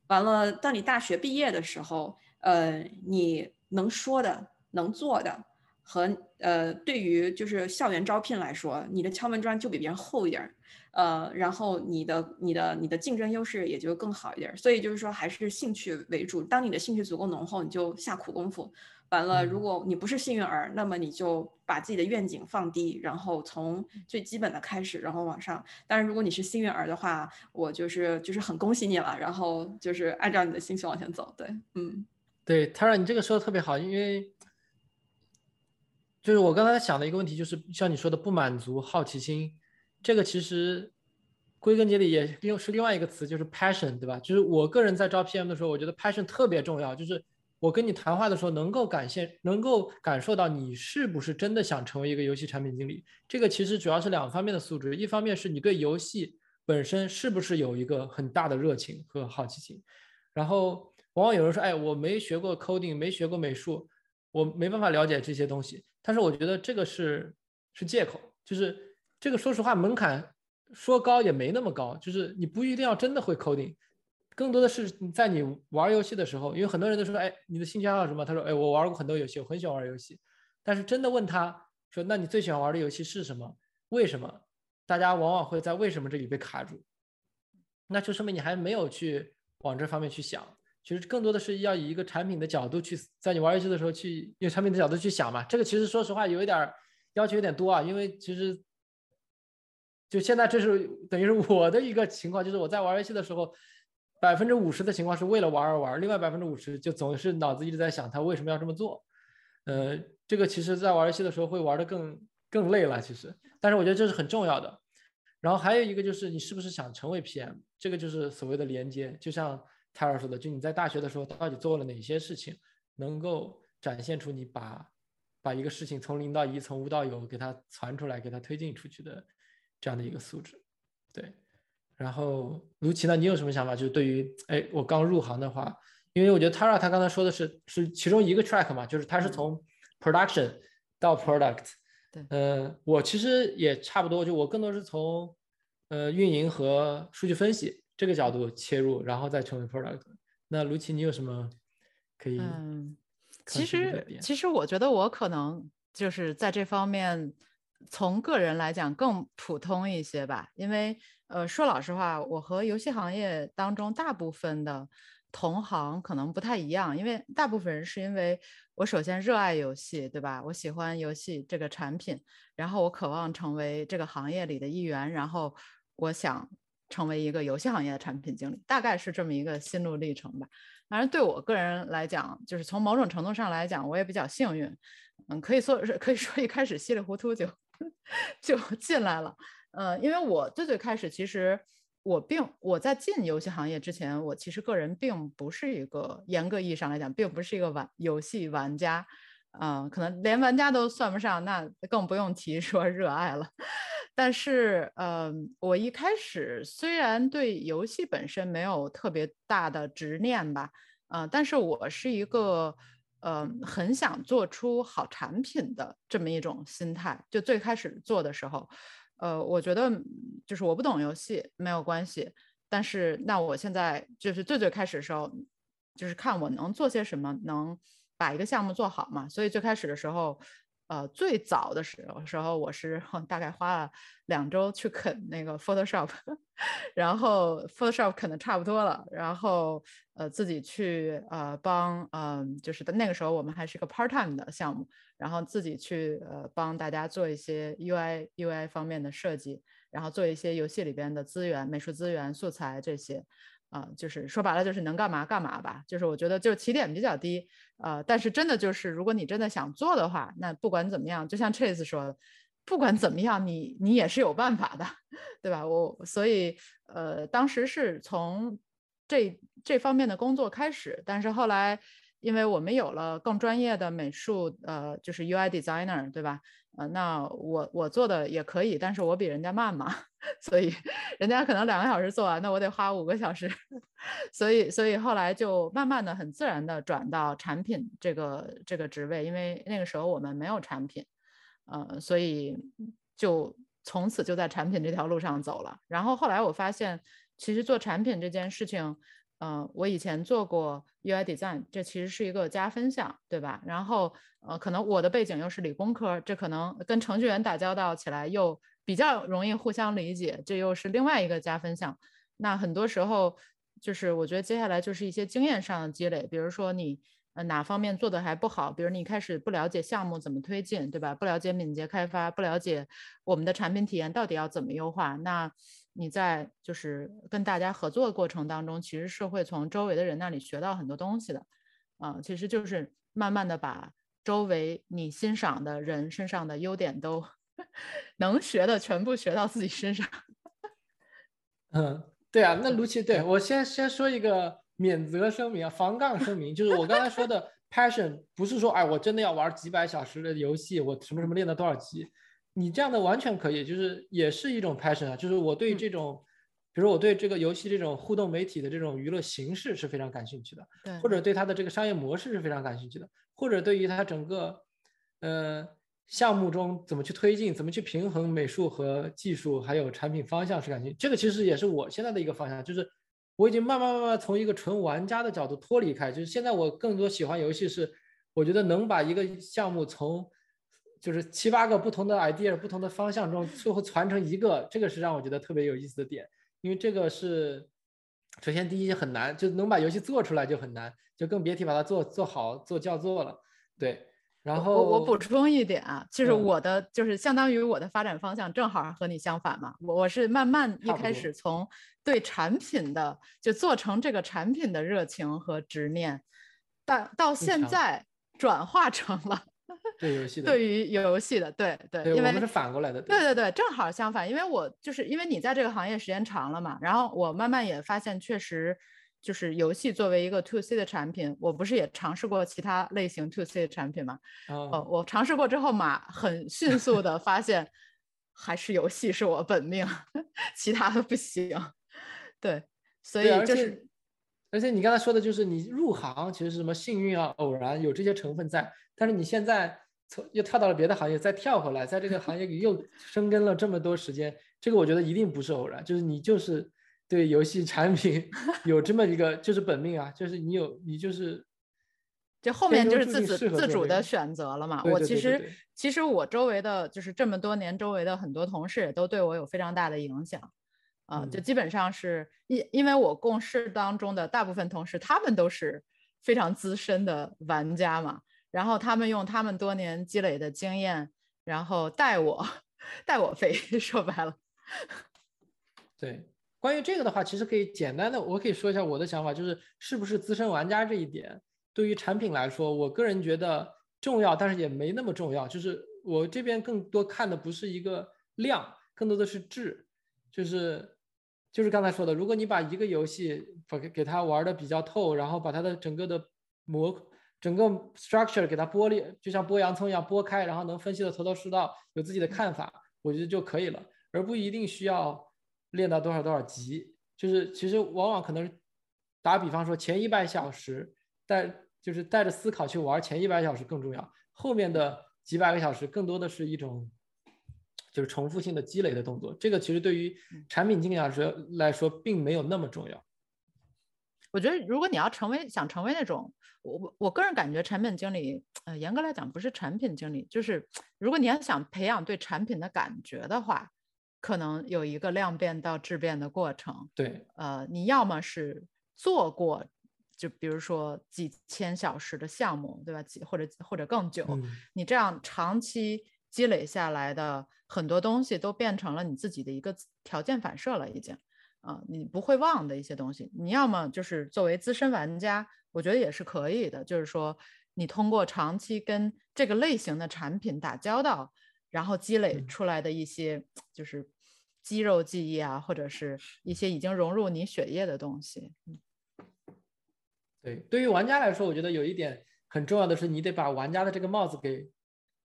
完了到你大学毕业的时候，呃，你能说的能做的。和呃，对于就是校园招聘来说，你的敲门砖就比别人厚一点儿，呃，然后你的你的你的竞争优势也就更好一点儿。所以就是说，还是兴趣为主。当你的兴趣足够浓厚，你就下苦功夫。完了，如果你不是幸运儿，那么你就把自己的愿景放低，然后从最基本的开始，然后往上。但是如果你是幸运儿的话，我就是就是很恭喜你了。然后就是按照你的兴趣往前走。对，嗯，对，Tara，你这个说的特别好，因为。就是我刚才想的一个问题，就是像你说的不满足、好奇心，这个其实归根结底也又是另外一个词，就是 passion，对吧？就是我个人在招 PM 的时候，我觉得 passion 特别重要。就是我跟你谈话的时候，能够感现、能够感受到你是不是真的想成为一个游戏产品经理。这个其实主要是两方面的素质，一方面是你对游戏本身是不是有一个很大的热情和好奇心。然后往往有人说，哎，我没学过 coding，没学过美术，我没办法了解这些东西。但是我觉得这个是是借口，就是这个说实话门槛说高也没那么高，就是你不一定要真的会 coding，更多的是在你玩游戏的时候，因为很多人都说，哎，你的兴趣爱好什么？他说，哎，我玩过很多游戏，我很喜欢玩游戏。但是真的问他说，那你最喜欢玩的游戏是什么？为什么？大家往往会在为什么这里被卡住，那就说明你还没有去往这方面去想。其实更多的是要以一个产品的角度去，在你玩游戏的时候去用产品的角度去想嘛。这个其实说实话有一点要求有点多啊，因为其实就现在这是等于是我的一个情况，就是我在玩游戏的时候，百分之五十的情况是为了玩而玩，另外百分之五十就总是脑子一直在想他为什么要这么做。呃，这个其实在玩游戏的时候会玩的更更累了，其实，但是我觉得这是很重要的。然后还有一个就是你是不是想成为 PM，这个就是所谓的连接，就像。泰尔说的，就你在大学的时候到底做了哪些事情，能够展现出你把把一个事情从零到一，从无到有给它传出来，给它推进出去的这样的一个素质。对，然后卢奇呢，你有什么想法？就是对于哎，我刚入行的话，因为我觉得 Tara 他刚才说的是是其中一个 track 嘛，就是他是从 production 到 product。对，呃，我其实也差不多，就我更多是从呃运营和数据分析。这个角度切入，然后再成为 product。那卢奇，你有什么可以？嗯，其实其实我觉得我可能就是在这方面，从个人来讲更普通一些吧。因为呃，说老实话，我和游戏行业当中大部分的同行可能不太一样，因为大部分人是因为我首先热爱游戏，对吧？我喜欢游戏这个产品，然后我渴望成为这个行业里的一员，然后我想成为一个游戏行业的产品经理，大概是这么一个心路历程吧。反正，对我个人来讲，就是从某种程度上来讲，我也比较幸运，嗯，可以说是可以说一开始稀里糊涂就就进来了，呃，因为我最最开始其实我并我在进游戏行业之前，我其实个人并不是一个严格意义上来讲，并不是一个玩游戏玩家，嗯，可能连玩家都算不上，那更不用提说热爱了。但是，嗯，我一开始虽然对游戏本身没有特别大的执念吧，呃，但是我是一个，呃，很想做出好产品的这么一种心态。就最开始做的时候，呃，我觉得就是我不懂游戏没有关系，但是那我现在就是最最开始的时候，就是看我能做些什么，能把一个项目做好嘛。所以最开始的时候。呃，最早的时候，时候我是大概花了两周去啃那个 Photoshop，然后 Photoshop 啃的差不多了，然后呃自己去呃帮嗯，就是那个时候我们还是个 part time 的项目，然后自己去呃帮大家做一些 UI UI 方面的设计，然后做一些游戏里边的资源、美术资源、素材这些。啊，就是说白了，就是能干嘛干嘛吧。就是我觉得，就起点比较低，呃，但是真的就是，如果你真的想做的话，那不管怎么样，就像 Chase 说的，不管怎么样，你你也是有办法的，对吧？我所以，呃，当时是从这这方面的工作开始，但是后来。因为我们有了更专业的美术，呃，就是 UI designer，对吧？呃，那我我做的也可以，但是我比人家慢嘛，所以人家可能两个小时做完，那我得花五个小时，所以所以后来就慢慢的、很自然的转到产品这个这个职位，因为那个时候我们没有产品，呃，所以就从此就在产品这条路上走了。然后后来我发现，其实做产品这件事情。嗯，我以前做过 UI design，这其实是一个加分项，对吧？然后，呃，可能我的背景又是理工科，这可能跟程序员打交道起来又比较容易互相理解，这又是另外一个加分项。那很多时候，就是我觉得接下来就是一些经验上的积累，比如说你哪方面做的还不好，比如你开始不了解项目怎么推进，对吧？不了解敏捷开发，不了解我们的产品体验到底要怎么优化，那。你在就是跟大家合作的过程当中，其实是会从周围的人那里学到很多东西的，啊，其实就是慢慢的把周围你欣赏的人身上的优点都 能学的全部学到自己身上。嗯，对啊，那卢奇，对我先先说一个免责声明啊，防杠声明，就是我刚才说的 passion 不是说哎我真的要玩几百小时的游戏，我什么什么练到多少级。你这样的完全可以，就是也是一种 passion 啊，就是我对这种，比如我对这个游戏这种互动媒体的这种娱乐形式是非常感兴趣的，对，或者对它的这个商业模式是非常感兴趣的，或者对于它整个，呃，项目中怎么去推进，怎么去平衡美术和技术，还有产品方向是感兴趣。这个其实也是我现在的一个方向，就是我已经慢慢慢慢从一个纯玩家的角度脱离开，就是现在我更多喜欢游戏是，我觉得能把一个项目从就是七八个不同的 idea、不同的方向中，最后传承一个，这个是让我觉得特别有意思的点。因为这个是，首先第一很难，就能把游戏做出来就很难，就更别提把它做做好、做叫做了。对，然后我我补充一点啊，就是我的就是相当于我的发展方向正好和你相反嘛。我我是慢慢一开始从对产品的就做成这个产品的热情和执念，到到现在转化成了。对游戏的，对于游戏的，对对，因为我们是反过来的，对对对，正好相反，因为我就是因为你在这个行业时间长了嘛，然后我慢慢也发现，确实就是游戏作为一个 to C 的产品，我不是也尝试过其他类型 to C 的产品嘛，哦，我尝试过之后嘛，很迅速的发现，还是游戏是我本命，其他的不行，对，所以就是。而且你刚才说的就是你入行其实是什么幸运啊、偶然有这些成分在，但是你现在从又跳到了别的行业，再跳回来，在这个行业里又生根了这么多时间，这个我觉得一定不是偶然，就是你就是对游戏产品 有这么一个就是本命啊，就是你有你就是就后面就是自自自主的选择了嘛。我其实其实我周围的就是这么多年周围的很多同事也都对我有非常大的影响。啊，就嗯基本上是因因为我共事当中的大部分同事，他们都是非常资深的玩家嘛，然后他们用他们多年积累的经验，然后带我带我飞，说白了，对，关于这个的话，其实可以简单的，我可以说一下我的想法，就是是不是资深玩家这一点，对于产品来说，我个人觉得重要，但是也没那么重要。就是我这边更多看的不是一个量，更多的是质，就是就是刚才说的，如果你把一个游戏把给给它玩的比较透，然后把它的整个的模整个 structure 给它剥裂，就像剥洋葱一样剥开，然后能分析的头头是道，有自己的看法，我觉得就可以了，而不一定需要练到多少多少级。就是其实往往可能打比方说前一百小时带就是带着思考去玩前一百小时更重要，后面的几百个小时更多的是一种就是重复性的积累的动作。这个其实对于产品经理来说来说并没有那么重要。我觉得如果你要成为想成为那种，我我我个人感觉产品经理，呃，严格来讲不是产品经理，就是如果你要想培养对产品的感觉的话，可能有一个量变到质变的过程。对，呃，你要么是做过，就比如说几千小时的项目，对吧？几或者或者更久，嗯你这样长期积累下来的很多东西，都变成了你自己的一个条件反射了，已经。啊，你不会忘的一些东西，你要么就是作为资深玩家，我觉得也是可以的，就是说你通过长期跟这个类型的产品打交道，然后积累嗯出来的一些就是肌肉记忆啊，或者是一些已经融入你血液的东西。嗯对，对于玩家来说，我觉得有一点很重要的是，你得把玩家的这个帽子给，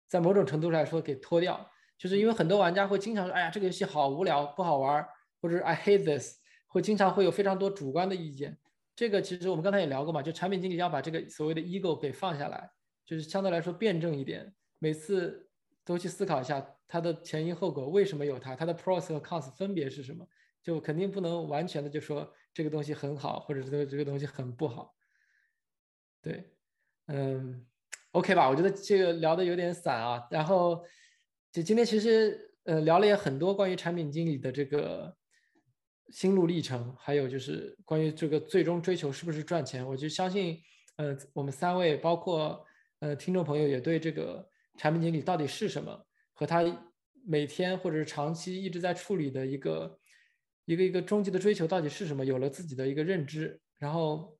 在某种程度来说给脱掉。就是因为很多玩家会经常说：“哎呀，这个游戏好无聊，不好玩儿。”或者 I hate this，会经常会有非常多主观的意见。这个其实我们刚才也聊过嘛，就产品经理要把这个所谓的 ego 给放下来，就是相对来说辩证一点，每次都去思考一下它的前因后果，为什么有它，它的 pros 和 cons 分别是什么，就肯定不能完全的就说这个东西很好，或者这个这个东西很不好。对，嗯，OK 吧，我觉得这个聊的有点散啊，然后就今天其实呃聊了也很多关于产品经理的这个。心路历程，还有就是关于这个最终追求是不是赚钱，我就相信，呃，我们三位包括呃听众朋友也对这个产品经理到底是什么，和他每天或者是长期一直在处理的一个一个一个终极的追求到底是什么，有了自己的一个认知。然后，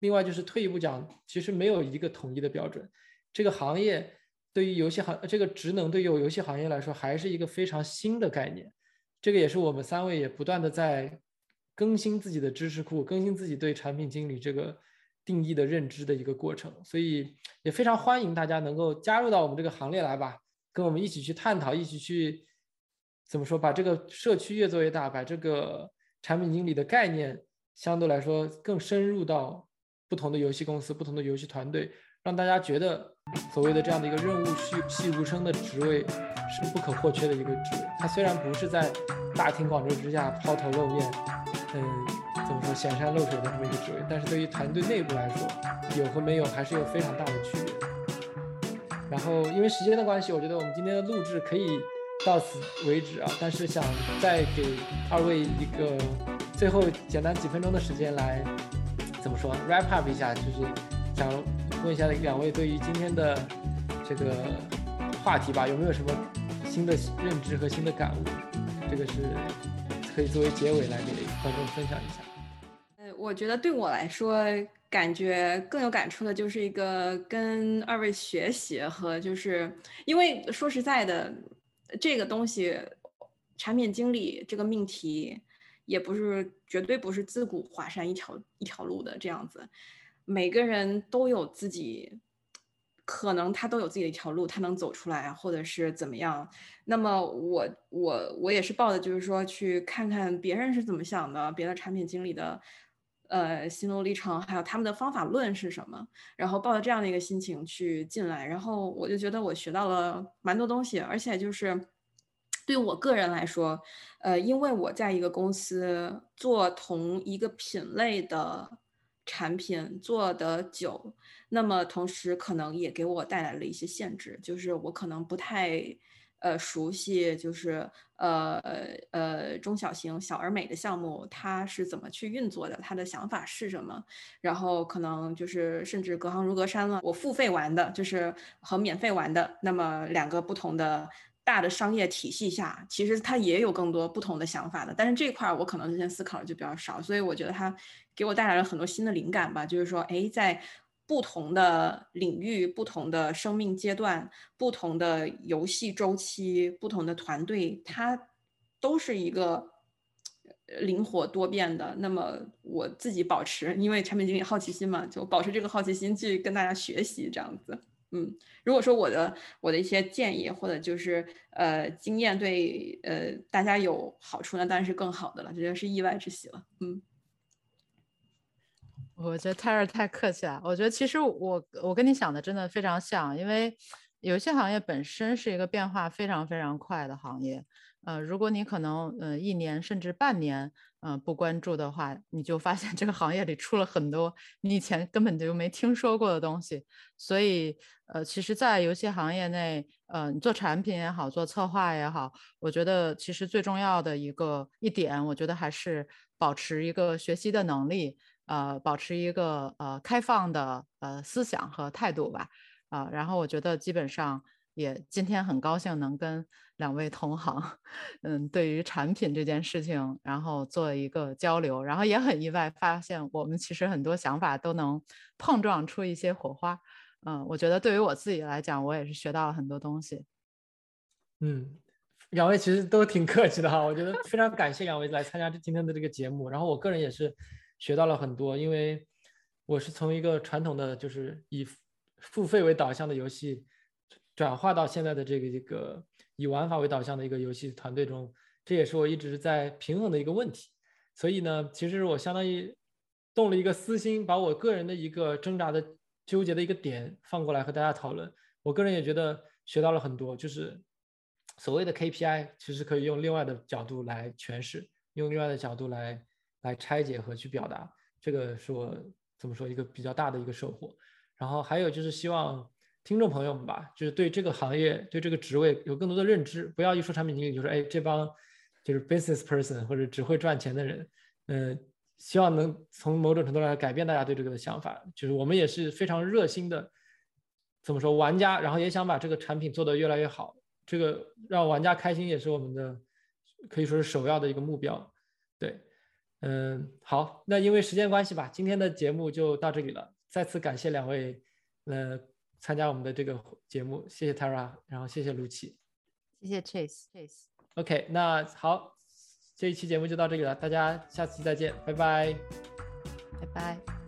另外就是退一步讲，其实没有一个统一的标准。这个行业对于游戏行这个职能对于游戏行业来说，还是一个非常新的概念。这个也是我们三位也不断的在更新自己的知识库，更新自己对产品经理这个定义的认知的一个过程，所以也非常欢迎大家能够加入到我们这个行列来吧，跟我们一起去探讨，一起去怎么说，把这个社区越做越大，把这个产品经理的概念相对来说更深入到不同的游戏公司、不同的游戏团队，让大家觉得所谓的这样的一个润物细细无声的职位。是不可或缺的一个职位。它虽然不是在大庭广众之下抛头露面，嗯，怎么说显山露水的这么一个职位，但是对于团队内部来说，有和没有还是有非常大的区别。然后因为时间的关系，我觉得我们今天的录制可以到此为止啊。但是想再给二位一个最后简单几分钟的时间来怎么说 wrap up 一下，就是想问一下两位对于今天的这个。话题吧，有没有什么新的认知和新的感悟？这个是可以作为结尾来给观众分享一下。呃，我觉得对我来说，感觉更有感触的就是一个跟二位学习和就是因为说实在的，这个东西产品经理这个命题也不是绝对不是自古华山一条一条路的这样子，每个人都有自己。可能他都有自己的一条路，他能走出来，或者是怎么样。那么我我我也是抱的，就是说去看看别人是怎么想的，别的产品经理的呃心路历程，还有他们的方法论是什么，然后抱着这样的一个心情去进来，然后我就觉得我学到了蛮多东西，而且就是对我个人来说，呃，因为我在一个公司做同一个品类的产品做的久。那么同时可能也给我带来了一些限制，就是我可能不太，呃熟悉，就是呃呃中小型小而美的项目，它是怎么去运作的，它的想法是什么，然后可能就是甚至隔行如隔山了。我付费玩的就是和免费玩的，那么两个不同的。大的商业体系下，其实它也有更多不同的想法的，但是这块儿我可能之前思考的就比较少，所以我觉得它给我带来了很多新的灵感吧。就是说，哎，在不同的领域、不同的生命阶段、不同的游戏周期、不同的团队，它都是一个灵活多变的。那么我自己保持，因为产品经理好奇心嘛，就保持这个好奇心去跟大家学习，这样子。嗯，如果说我的我的一些建议或者就是呃经验对呃大家有好处，那当然是更好的了，这就是意外之喜了。嗯，我觉得泰尔太客气了。我觉得其实我我跟你想的真的非常像，因为游戏行业本身是一个变化非常非常快的行业。呃，如果你可能呃一年甚至半年。嗯，不关注的话，你就发现这个行业里出了很多你以前根本就没听说过的东西。所以，呃，其实，在游戏行业内，呃，你做产品也好，做策划也好，我觉得其实最重要的一个一点，我觉得还是保持一个学习的能力，呃，保持一个呃开放的呃思想和态度吧。啊，然后我觉得基本上。也今天很高兴能跟两位同行，嗯，对于产品这件事情，然后做一个交流，然后也很意外发现我们其实很多想法都能碰撞出一些火花，嗯，我觉得对于我自己来讲，我也是学到了很多东西。嗯，两位其实都挺客气的哈，我觉得非常感谢两位来参加今天的这个节目，然后我个人也是学到了很多，因为我是从一个传统的就是以付费为导向的游戏。转化到现在的这个一个以玩法为导向的一个游戏团队中，这也是我一直在平衡的一个问题。所以呢，其实我相当于动了一个私心，把我个人的一个挣扎的纠结的一个点放过来和大家讨论。我个人也觉得学到了很多，就是所谓的 KPI 其实可以用另外的角度来诠释，用另外的角度来来拆解和去表达。这个是我怎么说一个比较大的一个收获。然后还有就是希望。听众朋友们吧，就是对这个行业、对这个职位有更多的认知。不要一说产品经理，就说哎，这帮就是 business person 或者只会赚钱的人。嗯，希望能从某种程度来改变大家对这个的想法。就是我们也是非常热心的，怎么说玩家，然后也想把这个产品做得越来越好。这个让玩家开心也是我们的可以说是首要的一个目标。对，嗯，好，那因为时间关系吧，今天的节目就到这里了。再次感谢两位，呃。参加我们的这个节目，谢谢 Tara，然后谢谢卢奇，谢谢 Chase，Chase。OK，那好，这一期节目就到这里了，大家下次再见，拜拜，拜拜。